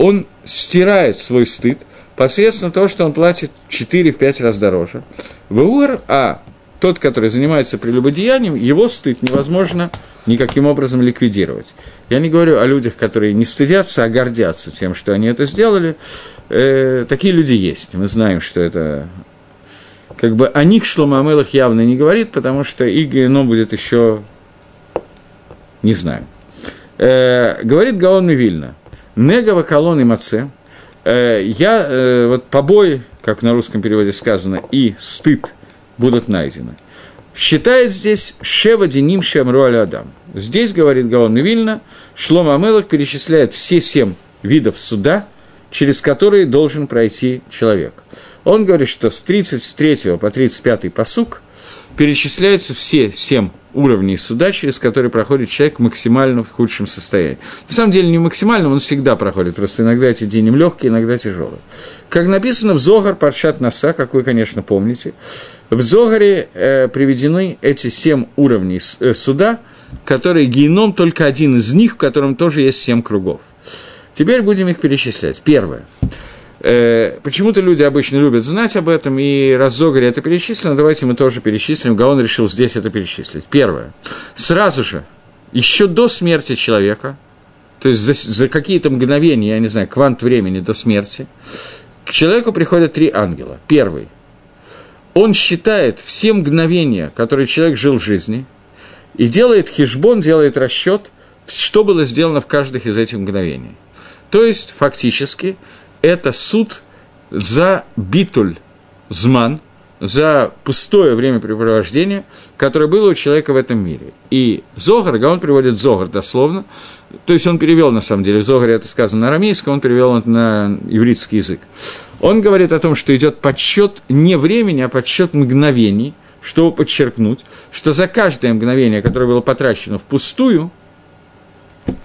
он стирает свой стыд посредством того, что он платит 4-5 раз дороже. Веур, а тот, который занимается прелюбодеянием, его стыд невозможно никаким образом ликвидировать. Я не говорю о людях, которые не стыдятся, а гордятся тем, что они это сделали. Э, такие люди есть. Мы знаем, что это... Как бы о них Шлома Амелах явно не говорит, потому что и но будет еще... Не знаю. Э, говорит Гаон Вильна. Негава колонны маце. Э, я, э, вот побои, как на русском переводе сказано, и стыд – будут найдены. Считает здесь Шева Деним Шамру Адам. Здесь, говорит Гаон Вильна, Шлом Амелах перечисляет все семь видов суда, через которые должен пройти человек. Он говорит, что с 33 по 35 посук перечисляются все семь уровней суда, через которые проходит человек максимально в худшем состоянии. На самом деле не максимально, он всегда проходит, просто иногда эти дни легкие, иногда тяжелые. Как написано в Зогар Паршат Наса, как вы, конечно, помните, в Зогаре э, приведены эти семь уровней э, суда, которые геном только один из них, в котором тоже есть семь кругов. Теперь будем их перечислять. Первое. Э, почему-то люди обычно любят знать об этом, и раз Зогаре это перечислено, давайте мы тоже перечислим. Гаон решил здесь это перечислить. Первое. Сразу же, еще до смерти человека, то есть за, за какие-то мгновения, я не знаю, квант времени до смерти, к человеку приходят три ангела. Первый – он считает все мгновения, которые человек жил в жизни, и делает хижбон, делает расчет, что было сделано в каждых из этих мгновений. То есть, фактически, это суд за битуль зман, за пустое времяпрепровождение, которое было у человека в этом мире. И Зогар, он приводит Зогар дословно, то есть он перевел, на самом деле, в Зогаре это сказано на арамейском, он перевел это на ивритский язык. Он говорит о том, что идет подсчет не времени, а подсчет мгновений, чтобы подчеркнуть, что за каждое мгновение, которое было потрачено впустую,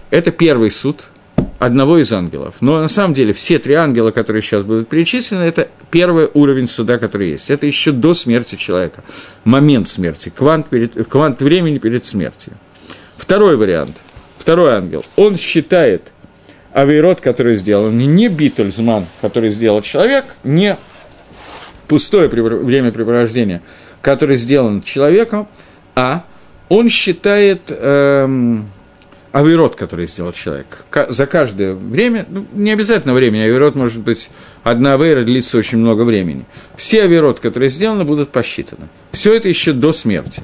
это первый суд одного из ангелов. Но на самом деле все три ангела, которые сейчас будут перечислены, это первый уровень суда, который есть. Это еще до смерти человека. Момент смерти, квант, перед, квант времени перед смертью. Второй вариант. Второй ангел. Он считает авейрот, который сделан, не битульзман, который сделал человек, не пустое времяпрепровождение, которое сделано человеком, а он считает эм, авирот, который сделал человек. За каждое время, ну, не обязательно время, авирот может быть, одна авейра длится очень много времени. Все авирот, которые сделаны, будут посчитаны. Все это еще до смерти.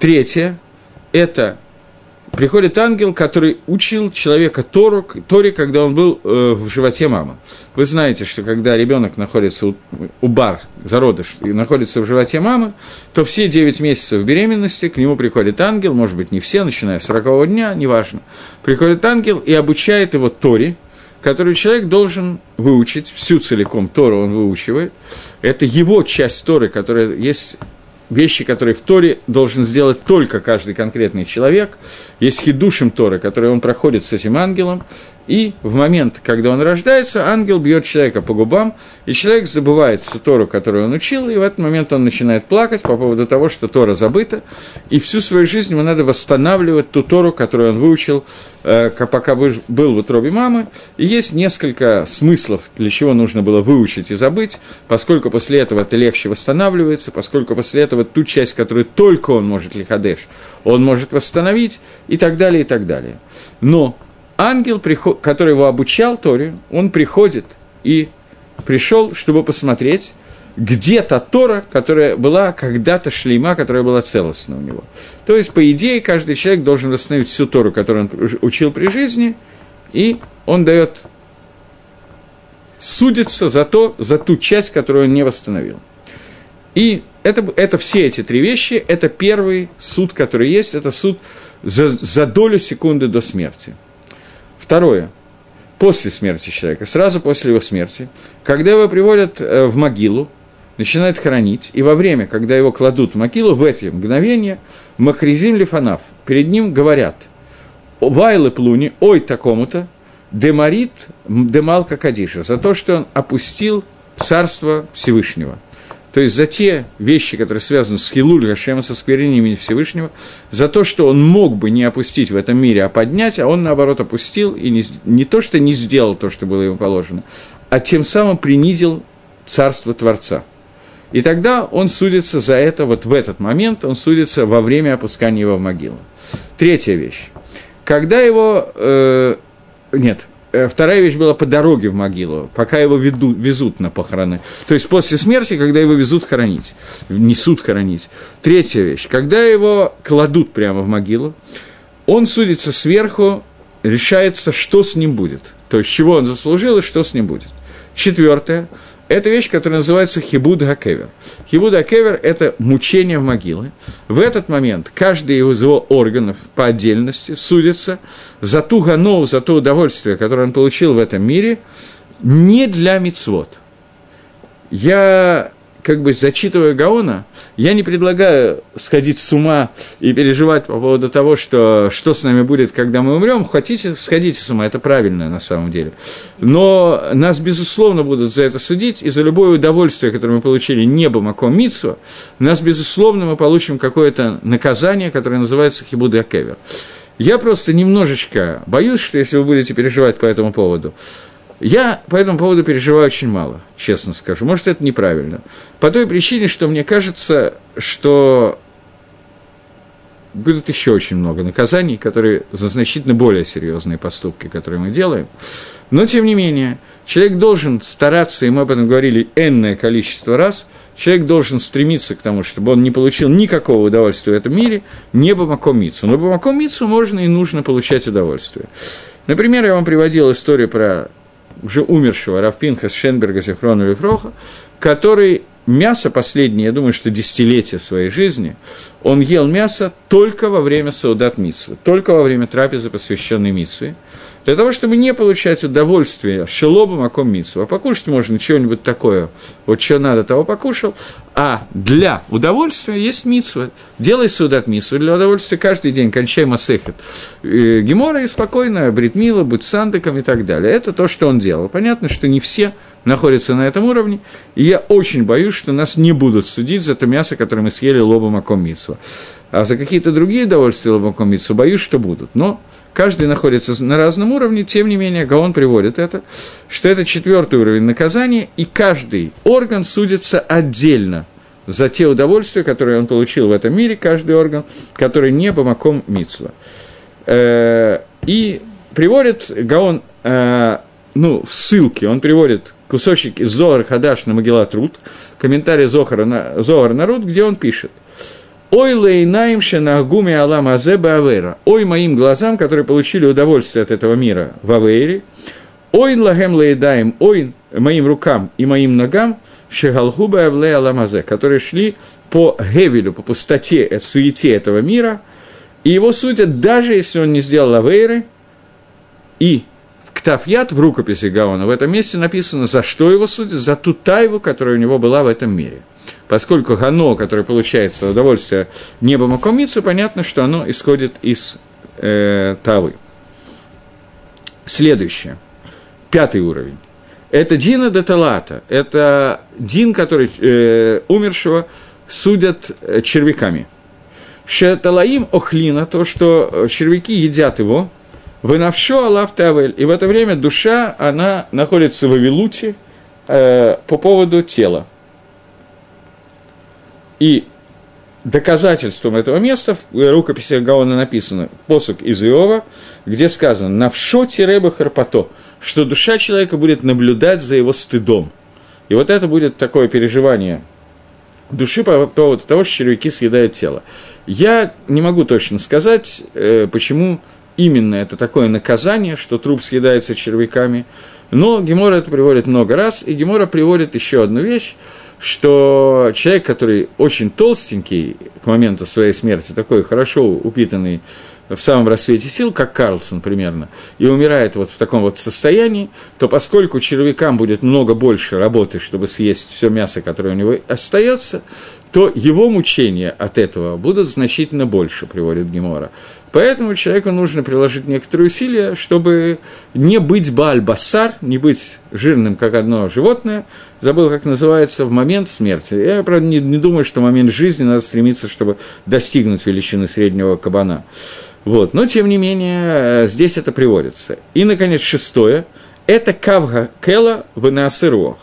Третье – это приходит ангел, который учил человека Тору, Торе, когда он был э, в животе мамы. Вы знаете, что когда ребенок находится у, у бар, зародыш, и находится в животе мамы, то все 9 месяцев беременности к нему приходит ангел, может быть, не все, начиная с 40 дня, неважно. Приходит ангел и обучает его Торе, которую человек должен выучить, всю целиком Тору он выучивает. Это его часть Торы, которая есть вещи, которые в Торе должен сделать только каждый конкретный человек. Есть хидушим Торы, который он проходит с этим ангелом, и в момент, когда он рождается, ангел бьет человека по губам, и человек забывает всю Тору, которую он учил, и в этот момент он начинает плакать по поводу того, что Тора забыта, и всю свою жизнь ему надо восстанавливать ту Тору, которую он выучил, э, пока был в утробе мамы. И есть несколько смыслов, для чего нужно было выучить и забыть, поскольку после этого это легче восстанавливается, поскольку после этого ту часть, которую только он может лиходеш, он может восстановить, и так далее, и так далее. Но ангел, который его обучал Торе, он приходит и пришел, чтобы посмотреть, где та Тора, которая была когда-то шлейма, которая была целостна у него. То есть, по идее, каждый человек должен восстановить всю Тору, которую он учил при жизни, и он дает судиться за, то, за ту часть, которую он не восстановил. И это, это все эти три вещи, это первый суд, который есть, это суд за, за долю секунды до смерти. Второе. После смерти человека, сразу после его смерти, когда его приводят э, в могилу, начинают хоронить, и во время, когда его кладут в могилу, в эти мгновения, Махризим Лифанав, перед ним говорят, Вайлы Плуни, ой такому-то, Демарит Демалка Кадиша, за то, что он опустил царство Всевышнего – то есть за те вещи, которые связаны с Хилуль Гашема, со скверением имени Всевышнего, за то, что он мог бы не опустить в этом мире, а поднять, а он, наоборот, опустил и не, не то, что не сделал то, что было ему положено, а тем самым принизил царство Творца. И тогда он судится за это, вот в этот момент он судится во время опускания его в могилу. Третья вещь. Когда его... Э, нет, вторая вещь была по дороге в могилу, пока его веду, везут на похороны. То есть после смерти, когда его везут хоронить, несут хоронить. Третья вещь, когда его кладут прямо в могилу, он судится сверху, решается, что с ним будет. То есть, чего он заслужил и что с ним будет. Четвертое, это вещь, которая называется хибуд хакевер. Хибуд хакевер – это мучение в могилы. В этот момент каждый из его органов по отдельности судится за ту гану, за то удовольствие, которое он получил в этом мире, не для мицвод. Я как бы зачитывая Гаона, я не предлагаю сходить с ума и переживать по поводу того, что, что с нами будет, когда мы умрем. Хотите, сходите с ума, это правильно на самом деле. Но нас, безусловно, будут за это судить, и за любое удовольствие, которое мы получили небом Аком Митсу, нас, безусловно, мы получим какое-то наказание, которое называется Хибуда Кевер. Я просто немножечко боюсь, что если вы будете переживать по этому поводу, я по этому поводу переживаю очень мало, честно скажу. Может, это неправильно. По той причине, что мне кажется, что будет еще очень много наказаний, которые за значительно более серьезные поступки, которые мы делаем. Но, тем не менее, человек должен стараться, и мы об этом говорили энное количество раз, человек должен стремиться к тому, чтобы он не получил никакого удовольствия в этом мире, не бамакомицу. Но бамакомицу можно и нужно получать удовольствие. Например, я вам приводил историю про уже умершего Равпинха Шенберга Зефрона Лефроха, который мясо последнее, я думаю, что десятилетия своей жизни, он ел мясо только во время Саудат Митсвы, только во время трапезы, посвященной Митсве, для того, чтобы не получать удовольствие шелобом аком митсу. А покушать можно чего-нибудь такое, вот что надо, того покушал, а для удовольствия есть митсва. Делай судат митсву, для удовольствия каждый день кончай масехет. Э, Гемора и спокойно, бритмила, будь сандыком и так далее. Это то, что он делал. Понятно, что не все находятся на этом уровне, и я очень боюсь, что нас не будут судить за то мясо, которое мы съели лобом аком митсва. А за какие-то другие удовольствия лобом аком митсва боюсь, что будут. Но Каждый находится на разном уровне, тем не менее, Гаон приводит это, что это четвертый уровень наказания, и каждый орган судится отдельно за те удовольствия, которые он получил в этом мире, каждый орган, который не бамаком митсва. Э, и приводит Гаон, э, ну, в ссылке, он приводит кусочек из Зоар Хадаш на Могила Труд, комментарий Зохара на, Зоар Народ, где он пишет – Ой лейнаим шенагуми алам азеба авера. Ой моим глазам, которые получили удовольствие от этого мира в Авере. Ой лагем лейдаем, ой моим рукам и моим ногам, шегалхуба авле аламазе, которые шли по гевелю, по пустоте, от суете этого мира, и его судят, даже если он не сделал авейры, и Ктафьят, в рукописи Гаона, в этом месте написано, за что его судят, за ту тайву, которая у него была в этом мире – поскольку гано, которое получается удовольствие небом Акомицу, понятно, что оно исходит из э, Тавы. Следующее. Пятый уровень. Это Дина де Талата. Это Дин, который э, умершего судят э, червяками. Шеталаим охлина, то, что червяки едят его, вынавшо Аллах Тавель. И в это время душа, она находится в Авилуте э, по поводу тела. И доказательством этого места в рукописи Гаона написано посук из Иова, где сказано «Навшо тиреба харпато», что душа человека будет наблюдать за его стыдом. И вот это будет такое переживание души по поводу того, что червяки съедают тело. Я не могу точно сказать, э, почему именно это такое наказание, что труп съедается червяками, но Гемора это приводит много раз, и Гемора приводит еще одну вещь, что человек, который очень толстенький к моменту своей смерти, такой хорошо упитанный в самом рассвете сил, как Карлсон примерно, и умирает вот в таком вот состоянии, то поскольку червякам будет много больше работы, чтобы съесть все мясо, которое у него остается, то его мучения от этого будут значительно больше, приводит Гемора. Поэтому человеку нужно приложить некоторые усилия, чтобы не быть бальбасар, не быть жирным, как одно животное, забыл, как называется, в момент смерти. Я, правда, не, не думаю, что в момент жизни надо стремиться, чтобы достигнуть величины среднего кабана. Вот. Но, тем не менее, здесь это приводится. И, наконец, шестое – это кавга кела в насыруах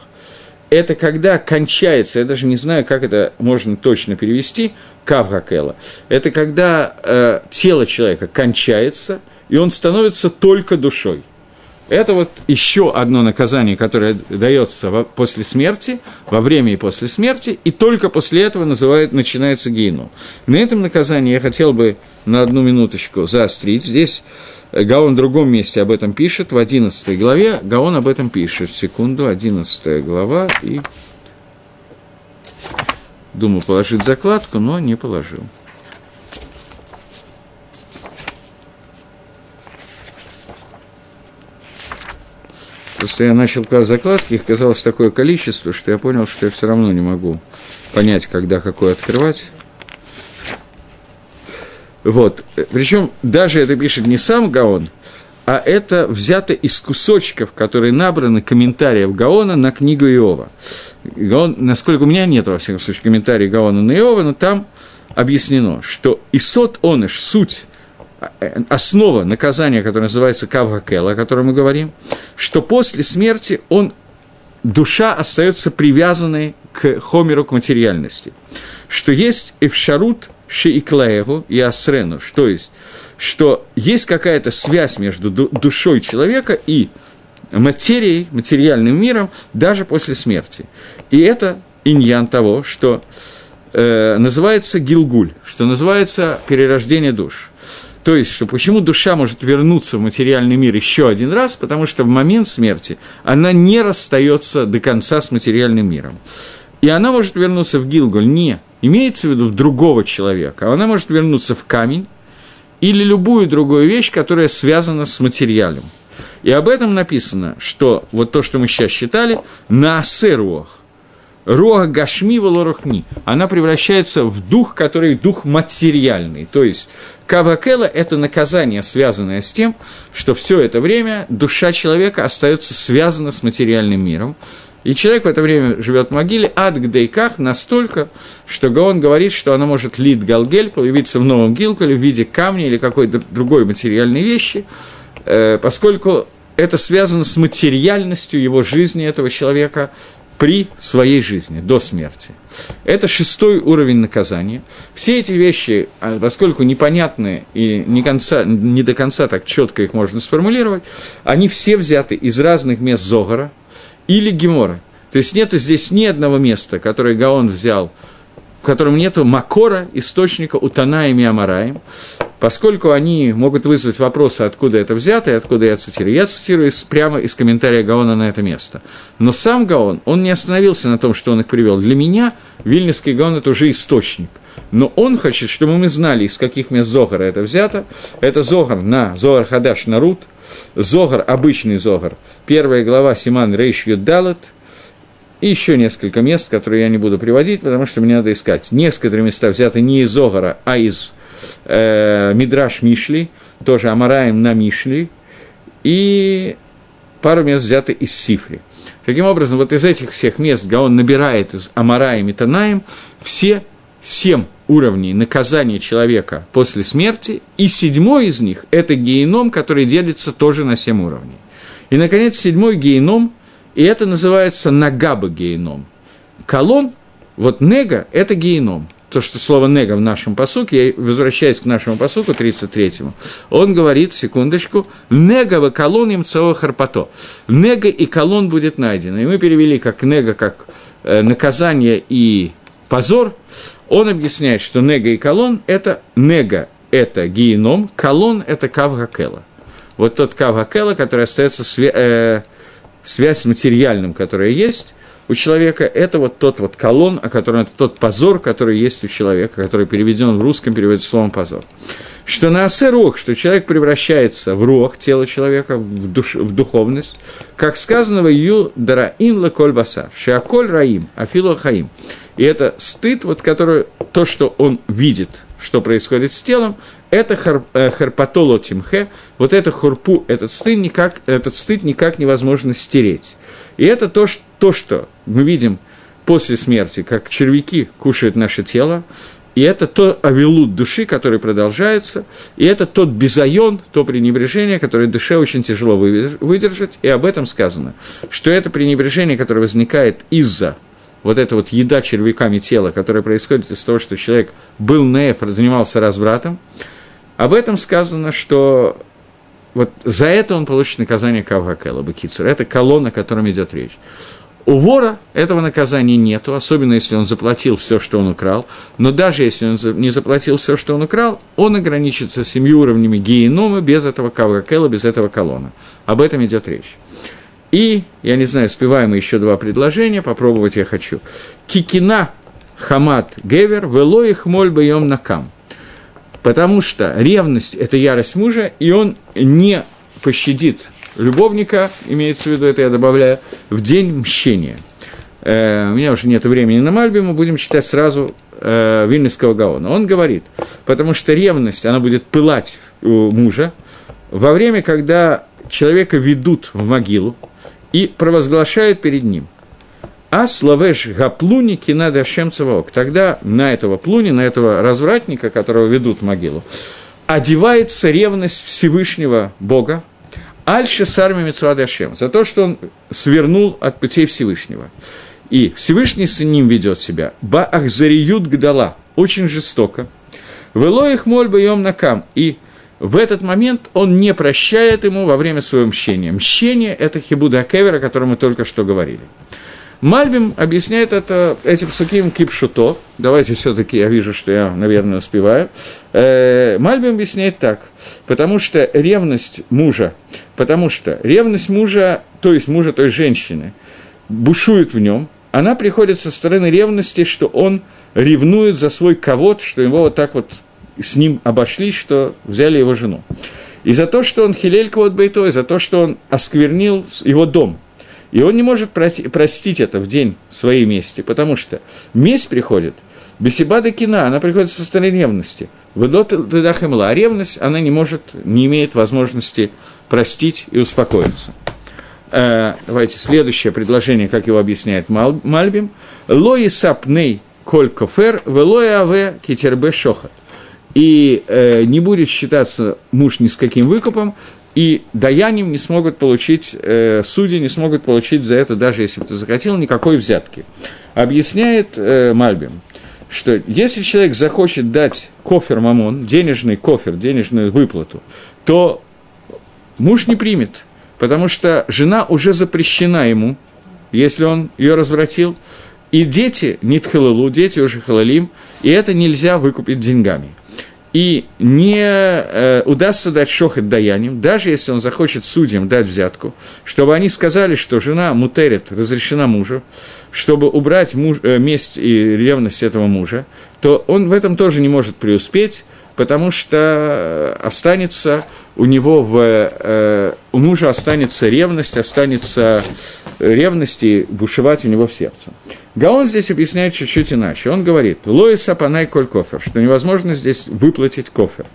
это когда кончается, я даже не знаю, как это можно точно перевести, кавгакела, это когда э, тело человека кончается, и он становится только душой. Это вот еще одно наказание, которое дается после смерти, во время и после смерти, и только после этого называют, начинается гейну. На этом наказании я хотел бы на одну минуточку заострить. Здесь Гаон в другом месте об этом пишет, в 11 главе Гаон об этом пишет. Секунду, 11 глава, и думаю положить закладку, но не положил. Просто я начал класть закладки, их казалось такое количество, что я понял, что я все равно не могу понять, когда какой открывать. Вот. Причем даже это пишет не сам Гаон, а это взято из кусочков, которые набраны комментариев Гаона на книгу Иова. Гаон, насколько у меня нет, во всяком случае, комментариев Гаона на Иова, но там объяснено, что Исот Оныш, суть, э, основа наказания, которое называется Кавгакел, о котором мы говорим, что после смерти он, душа остается привязанной к хомеру, к материальности. Что есть эфшарут шииклаеву и асрену, то есть, что есть какая-то связь между душой человека и материей, материальным миром, даже после смерти. И это иньян того, что э, называется гилгуль, что называется перерождение душ. То есть, что почему душа может вернуться в материальный мир еще один раз, потому что в момент смерти она не расстается до конца с материальным миром. И она может вернуться в Гилгуль не имеется в виду другого человека, она может вернуться в камень или любую другую вещь, которая связана с материалем. И об этом написано, что вот то, что мы сейчас читали, на асеруах, Роа Гашми Валорухни, она превращается в дух, который дух материальный. То есть Кавакела – это наказание, связанное с тем, что все это время душа человека остается связана с материальным миром. И человек в это время живет в могиле ад гдейках настолько, что Гаон говорит, что она может лид галгель, появиться в новом гилкале в виде камня или какой-то другой материальной вещи, э, поскольку это связано с материальностью его жизни, этого человека, при своей жизни, до смерти. Это шестой уровень наказания. Все эти вещи, а, поскольку непонятны и не, конца, не до конца так четко их можно сформулировать, они все взяты из разных мест Зогара, или Гемора. То есть нет здесь ни одного места, которое Гаон взял, в котором нет макора, источника у Танаем и Амараем, поскольку они могут вызвать вопросы, откуда это взято и откуда я цитирую. Я цитирую прямо из комментария Гаона на это место. Но сам Гаон, он не остановился на том, что он их привел. Для меня Вильнюсский Гаон – это уже источник. Но он хочет, чтобы мы знали, из каких мест Зогара это взято. Это Зогар на Зогар Хадаш Нарут – Зогар, обычный Зогар, первая глава Симан Рейш Юдалат, и еще несколько мест, которые я не буду приводить, потому что мне надо искать. Некоторые места взяты не из Зогара, а из э, Мидраш Мишли, тоже Амараем на Мишли, и пару мест взяты из Сифри. Таким образом, вот из этих всех мест Гаон набирает из Амараем и Танаем все семь уровней наказания человека после смерти, и седьмой из них – это геном, который делится тоже на семь уровней. И, наконец, седьмой геном, и это называется нагаба геном. Колон, вот нега – это геном. То, что слово нега в нашем посуке, я возвращаюсь к нашему посуку 33-му, он говорит, секундочку, нега в колон им харпато. Нега и колон будет найдено. И мы перевели как нега, как э, наказание и позор, он объясняет, что нега и колон – это нега – это геном, колон – это кавгакела. Вот тот кавгакела, который остается свя- э, связь с материальным, которая есть, у человека, это вот тот вот колонн, о котором это тот позор, который есть у человека, который переведен в русском переводе словом позор. Что на осе рог, что человек превращается в рог, тело человека, в, душ, в духовность, как сказано в Ю Дараин Леколь Басар, Шиаколь Раим, Афило Хаим. И это стыд, вот который, то, что он видит, что происходит с телом, это хар, э, харпатоло тимхе, вот это хурпу, этот стыд, никак, этот стыд никак невозможно стереть. И это то, что, то, что мы видим после смерти, как червяки кушают наше тело, и это то авилут души, который продолжается, и это тот безайон, то пренебрежение, которое душе очень тяжело выдержать, и об этом сказано, что это пренебрежение, которое возникает из-за вот эта вот еда червяками тела, которая происходит из того, что человек был неф, занимался развратом, об этом сказано, что вот за это он получит наказание Кавгакела, Бакицур. Это колонна, о котором идет речь. У вора этого наказания нету, особенно если он заплатил все, что он украл. Но даже если он не заплатил все, что он украл, он ограничится семью уровнями генома без этого кавгакела, без этого колонна. Об этом идет речь. И, я не знаю, успеваем еще два предложения, попробовать я хочу. Кикина хамат гевер, вело их моль бьем накам. Потому что ревность – это ярость мужа, и он не пощадит любовника, имеется в виду, это я добавляю, в день мщения. Э, у меня уже нет времени на Мальбе, мы будем читать сразу э, Вильнюсского Гаона. Он говорит, потому что ревность, она будет пылать у мужа во время, когда человека ведут в могилу, и провозглашают перед ним. А словеш гаплуни кинада шемцевок. Тогда на этого плуни, на этого развратника, которого ведут в могилу, одевается ревность Всевышнего Бога, Альша с армией Митсвадашем, за то, что он свернул от путей Всевышнего. И Всевышний с ним ведет себя. Баахзариют гдала, очень жестоко. Вело их моль боем накам. И в этот момент он не прощает ему во время своего мщения. Мщение – это хибуда кевер, о котором мы только что говорили. Мальбим объясняет это этим суким кипшуто. Давайте все-таки, я вижу, что я, наверное, успеваю. Э, Мальбим объясняет так. Потому что ревность мужа, потому что ревность мужа, то есть мужа той женщины, бушует в нем, она приходит со стороны ревности, что он ревнует за свой ковод, что его вот так вот с ним обошлись, что взяли его жену. И за то, что он хилель квот бейтой, за то, что он осквернил его дом. И он не может простить это в день своей мести, потому что месть приходит, бесибада кина, она приходит со стороны ревности. Выдот а ревность, она не может, не имеет возможности простить и успокоиться. Э, давайте следующее предложение, как его объясняет Мальбим. Лои сапней коль кофер, велои аве китербе шохат и э, не будет считаться муж ни с каким выкупом, и даяним не смогут получить, э, судьи не смогут получить за это, даже если бы ты захотел, никакой взятки. Объясняет э, Мальбим, что если человек захочет дать кофер мамон, денежный кофер, денежную выплату, то муж не примет, потому что жена уже запрещена ему, если он ее развратил, и дети, не тхалалу, дети уже халалим, и это нельзя выкупить деньгами и не э, удастся дать шохет даянием, даже если он захочет судьям дать взятку, чтобы они сказали, что жена мутерит, разрешена мужу, чтобы убрать муж, э, месть и ревность этого мужа, то он в этом тоже не может преуспеть, потому что останется у него в, э, у мужа останется ревность, останется ревность и бушевать у него в сердце. Гаон здесь объясняет чуть-чуть иначе. Он говорит, лоиса панай коль кофер, что невозможно здесь выплатить кофер.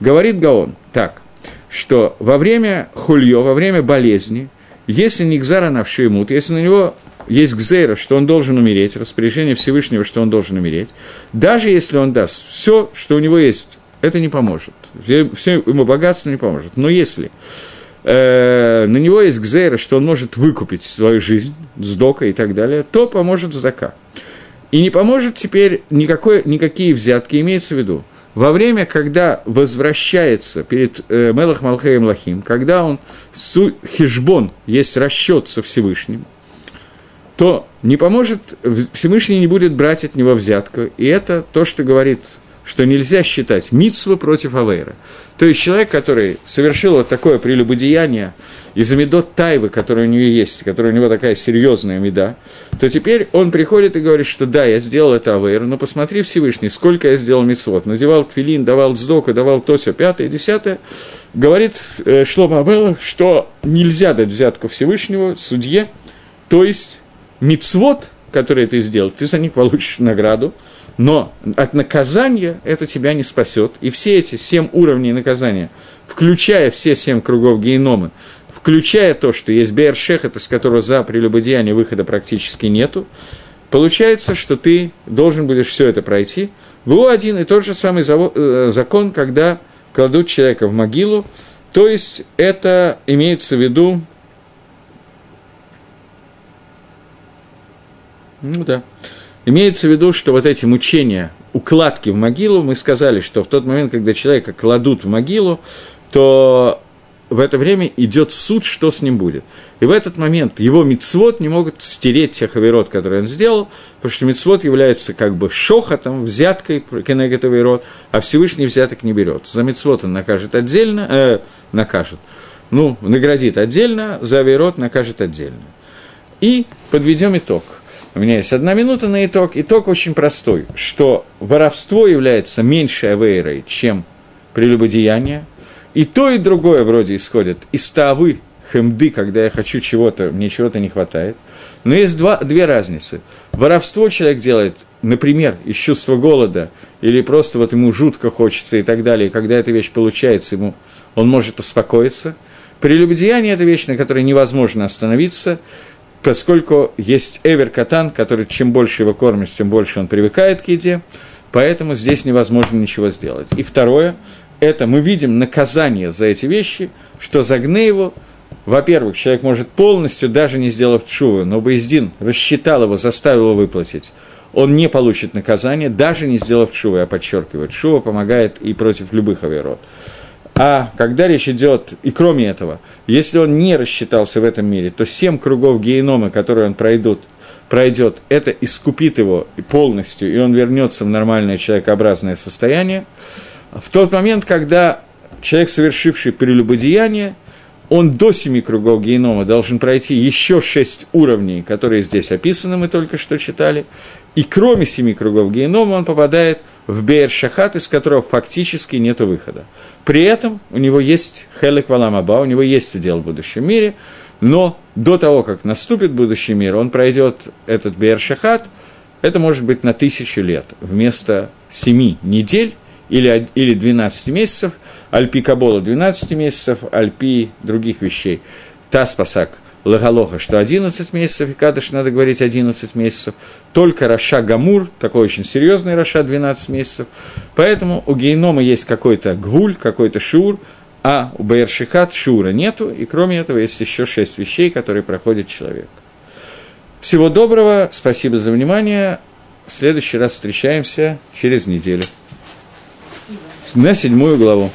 Говорит Гаон так, что во время хульё, во время болезни, если не гзара навшимут, если на него есть гзейра, что он должен умереть, распоряжение Всевышнего, что он должен умереть, даже если он даст все, что у него есть, это не поможет. Все, все ему богатство не поможет. Но если э, на него есть гзейра, что он может выкупить свою жизнь, сдока и так далее, то поможет здака. И не поможет теперь никакой, никакие взятки, имеется в виду, во время, когда возвращается перед э, Мелах Малхеем Лахим, когда он су, хижбон, есть расчет со Всевышним, то не поможет, Всевышний не будет брать от него взятку. И это то, что говорит что нельзя считать мицву против Авейра. То есть человек, который совершил вот такое прелюбодеяние из-за медот тайвы, которая у него есть, которая у него такая серьезная меда, то теперь он приходит и говорит, что да, я сделал это Авейр, но посмотри Всевышний, сколько я сделал мицвод. Надевал тфилин, давал сдоку, давал то, все, пятое, десятое. Говорит э, Шлома Абелах, что нельзя дать взятку Всевышнего судье, то есть мицвод, который ты сделал, ты за них получишь награду, но от наказания это тебя не спасет. И все эти семь уровней наказания, включая все семь кругов геномы, включая то, что есть Беершехет, из которого за прелюбодеяние выхода практически нету, получается, что ты должен будешь все это пройти. Был один и тот же самый э, закон, когда кладут человека в могилу, то есть это имеется в виду, ну да, Имеется в виду, что вот эти мучения, укладки в могилу, мы сказали, что в тот момент, когда человека кладут в могилу, то в это время идет суд, что с ним будет. И в этот момент его мицвод не могут стереть тех оверот, которые он сделал, потому что мицвод является как бы шохотом, взяткой кенегет оверот, а Всевышний взяток не берет. За мицвод он накажет отдельно, э, накажет, ну, наградит отдельно, за оверот накажет отдельно. И подведем итог – у меня есть одна минута на итог. Итог очень простой, что воровство является меньшей авейрой, чем прелюбодеяние. И то, и другое вроде исходит из тавы, хемды, когда я хочу чего-то, мне чего-то не хватает. Но есть два, две разницы. Воровство человек делает, например, из чувства голода, или просто вот ему жутко хочется и так далее, и когда эта вещь получается, ему он может успокоиться. Прелюбодеяние – это вещь, на которой невозможно остановиться, поскольку есть Эвер Катан, который чем больше его кормишь, тем больше он привыкает к еде, поэтому здесь невозможно ничего сделать. И второе, это мы видим наказание за эти вещи, что за его, во-первых, человек может полностью, даже не сделав чуву, но Боиздин рассчитал его, заставил его выплатить, он не получит наказание, даже не сделав чуву, я подчеркиваю. Чува помогает и против любых авиарод. А когда речь идет, и кроме этого, если он не рассчитался в этом мире, то семь кругов генома, которые он пройдет, пройдет, это искупит его полностью, и он вернется в нормальное человекообразное состояние. В тот момент, когда человек, совершивший прелюбодеяние, он до семи кругов генома должен пройти еще шесть уровней, которые здесь описаны, мы только что читали, и кроме семи кругов генома он попадает в Бейер-Шахат, из которого фактически нет выхода. При этом у него есть Хелек Валамаба, у него есть удел в будущем мире, но до того, как наступит будущий мир, он пройдет этот Бейер-Шахат, это может быть на тысячу лет, вместо семи недель или, или 12 месяцев, על פי קבלה 12 месяцев, על פי других вещей. Так פסק להלכה, что 11 месяцев, и Кадиш надо говорить 11 месяцев. Только רשע גמור, такой очень серьезный רשע, 12 месяцев. Поэтому у Гейнома есть какой-то גבול, какой-то שיעור, а у באר שחת שיעור а нету, и кроме этого есть еще шесть вещей, которые проходит человек. Всего доброго, спасибо за внимание. В следующий раз встречаемся через неделю. На седьмую главу.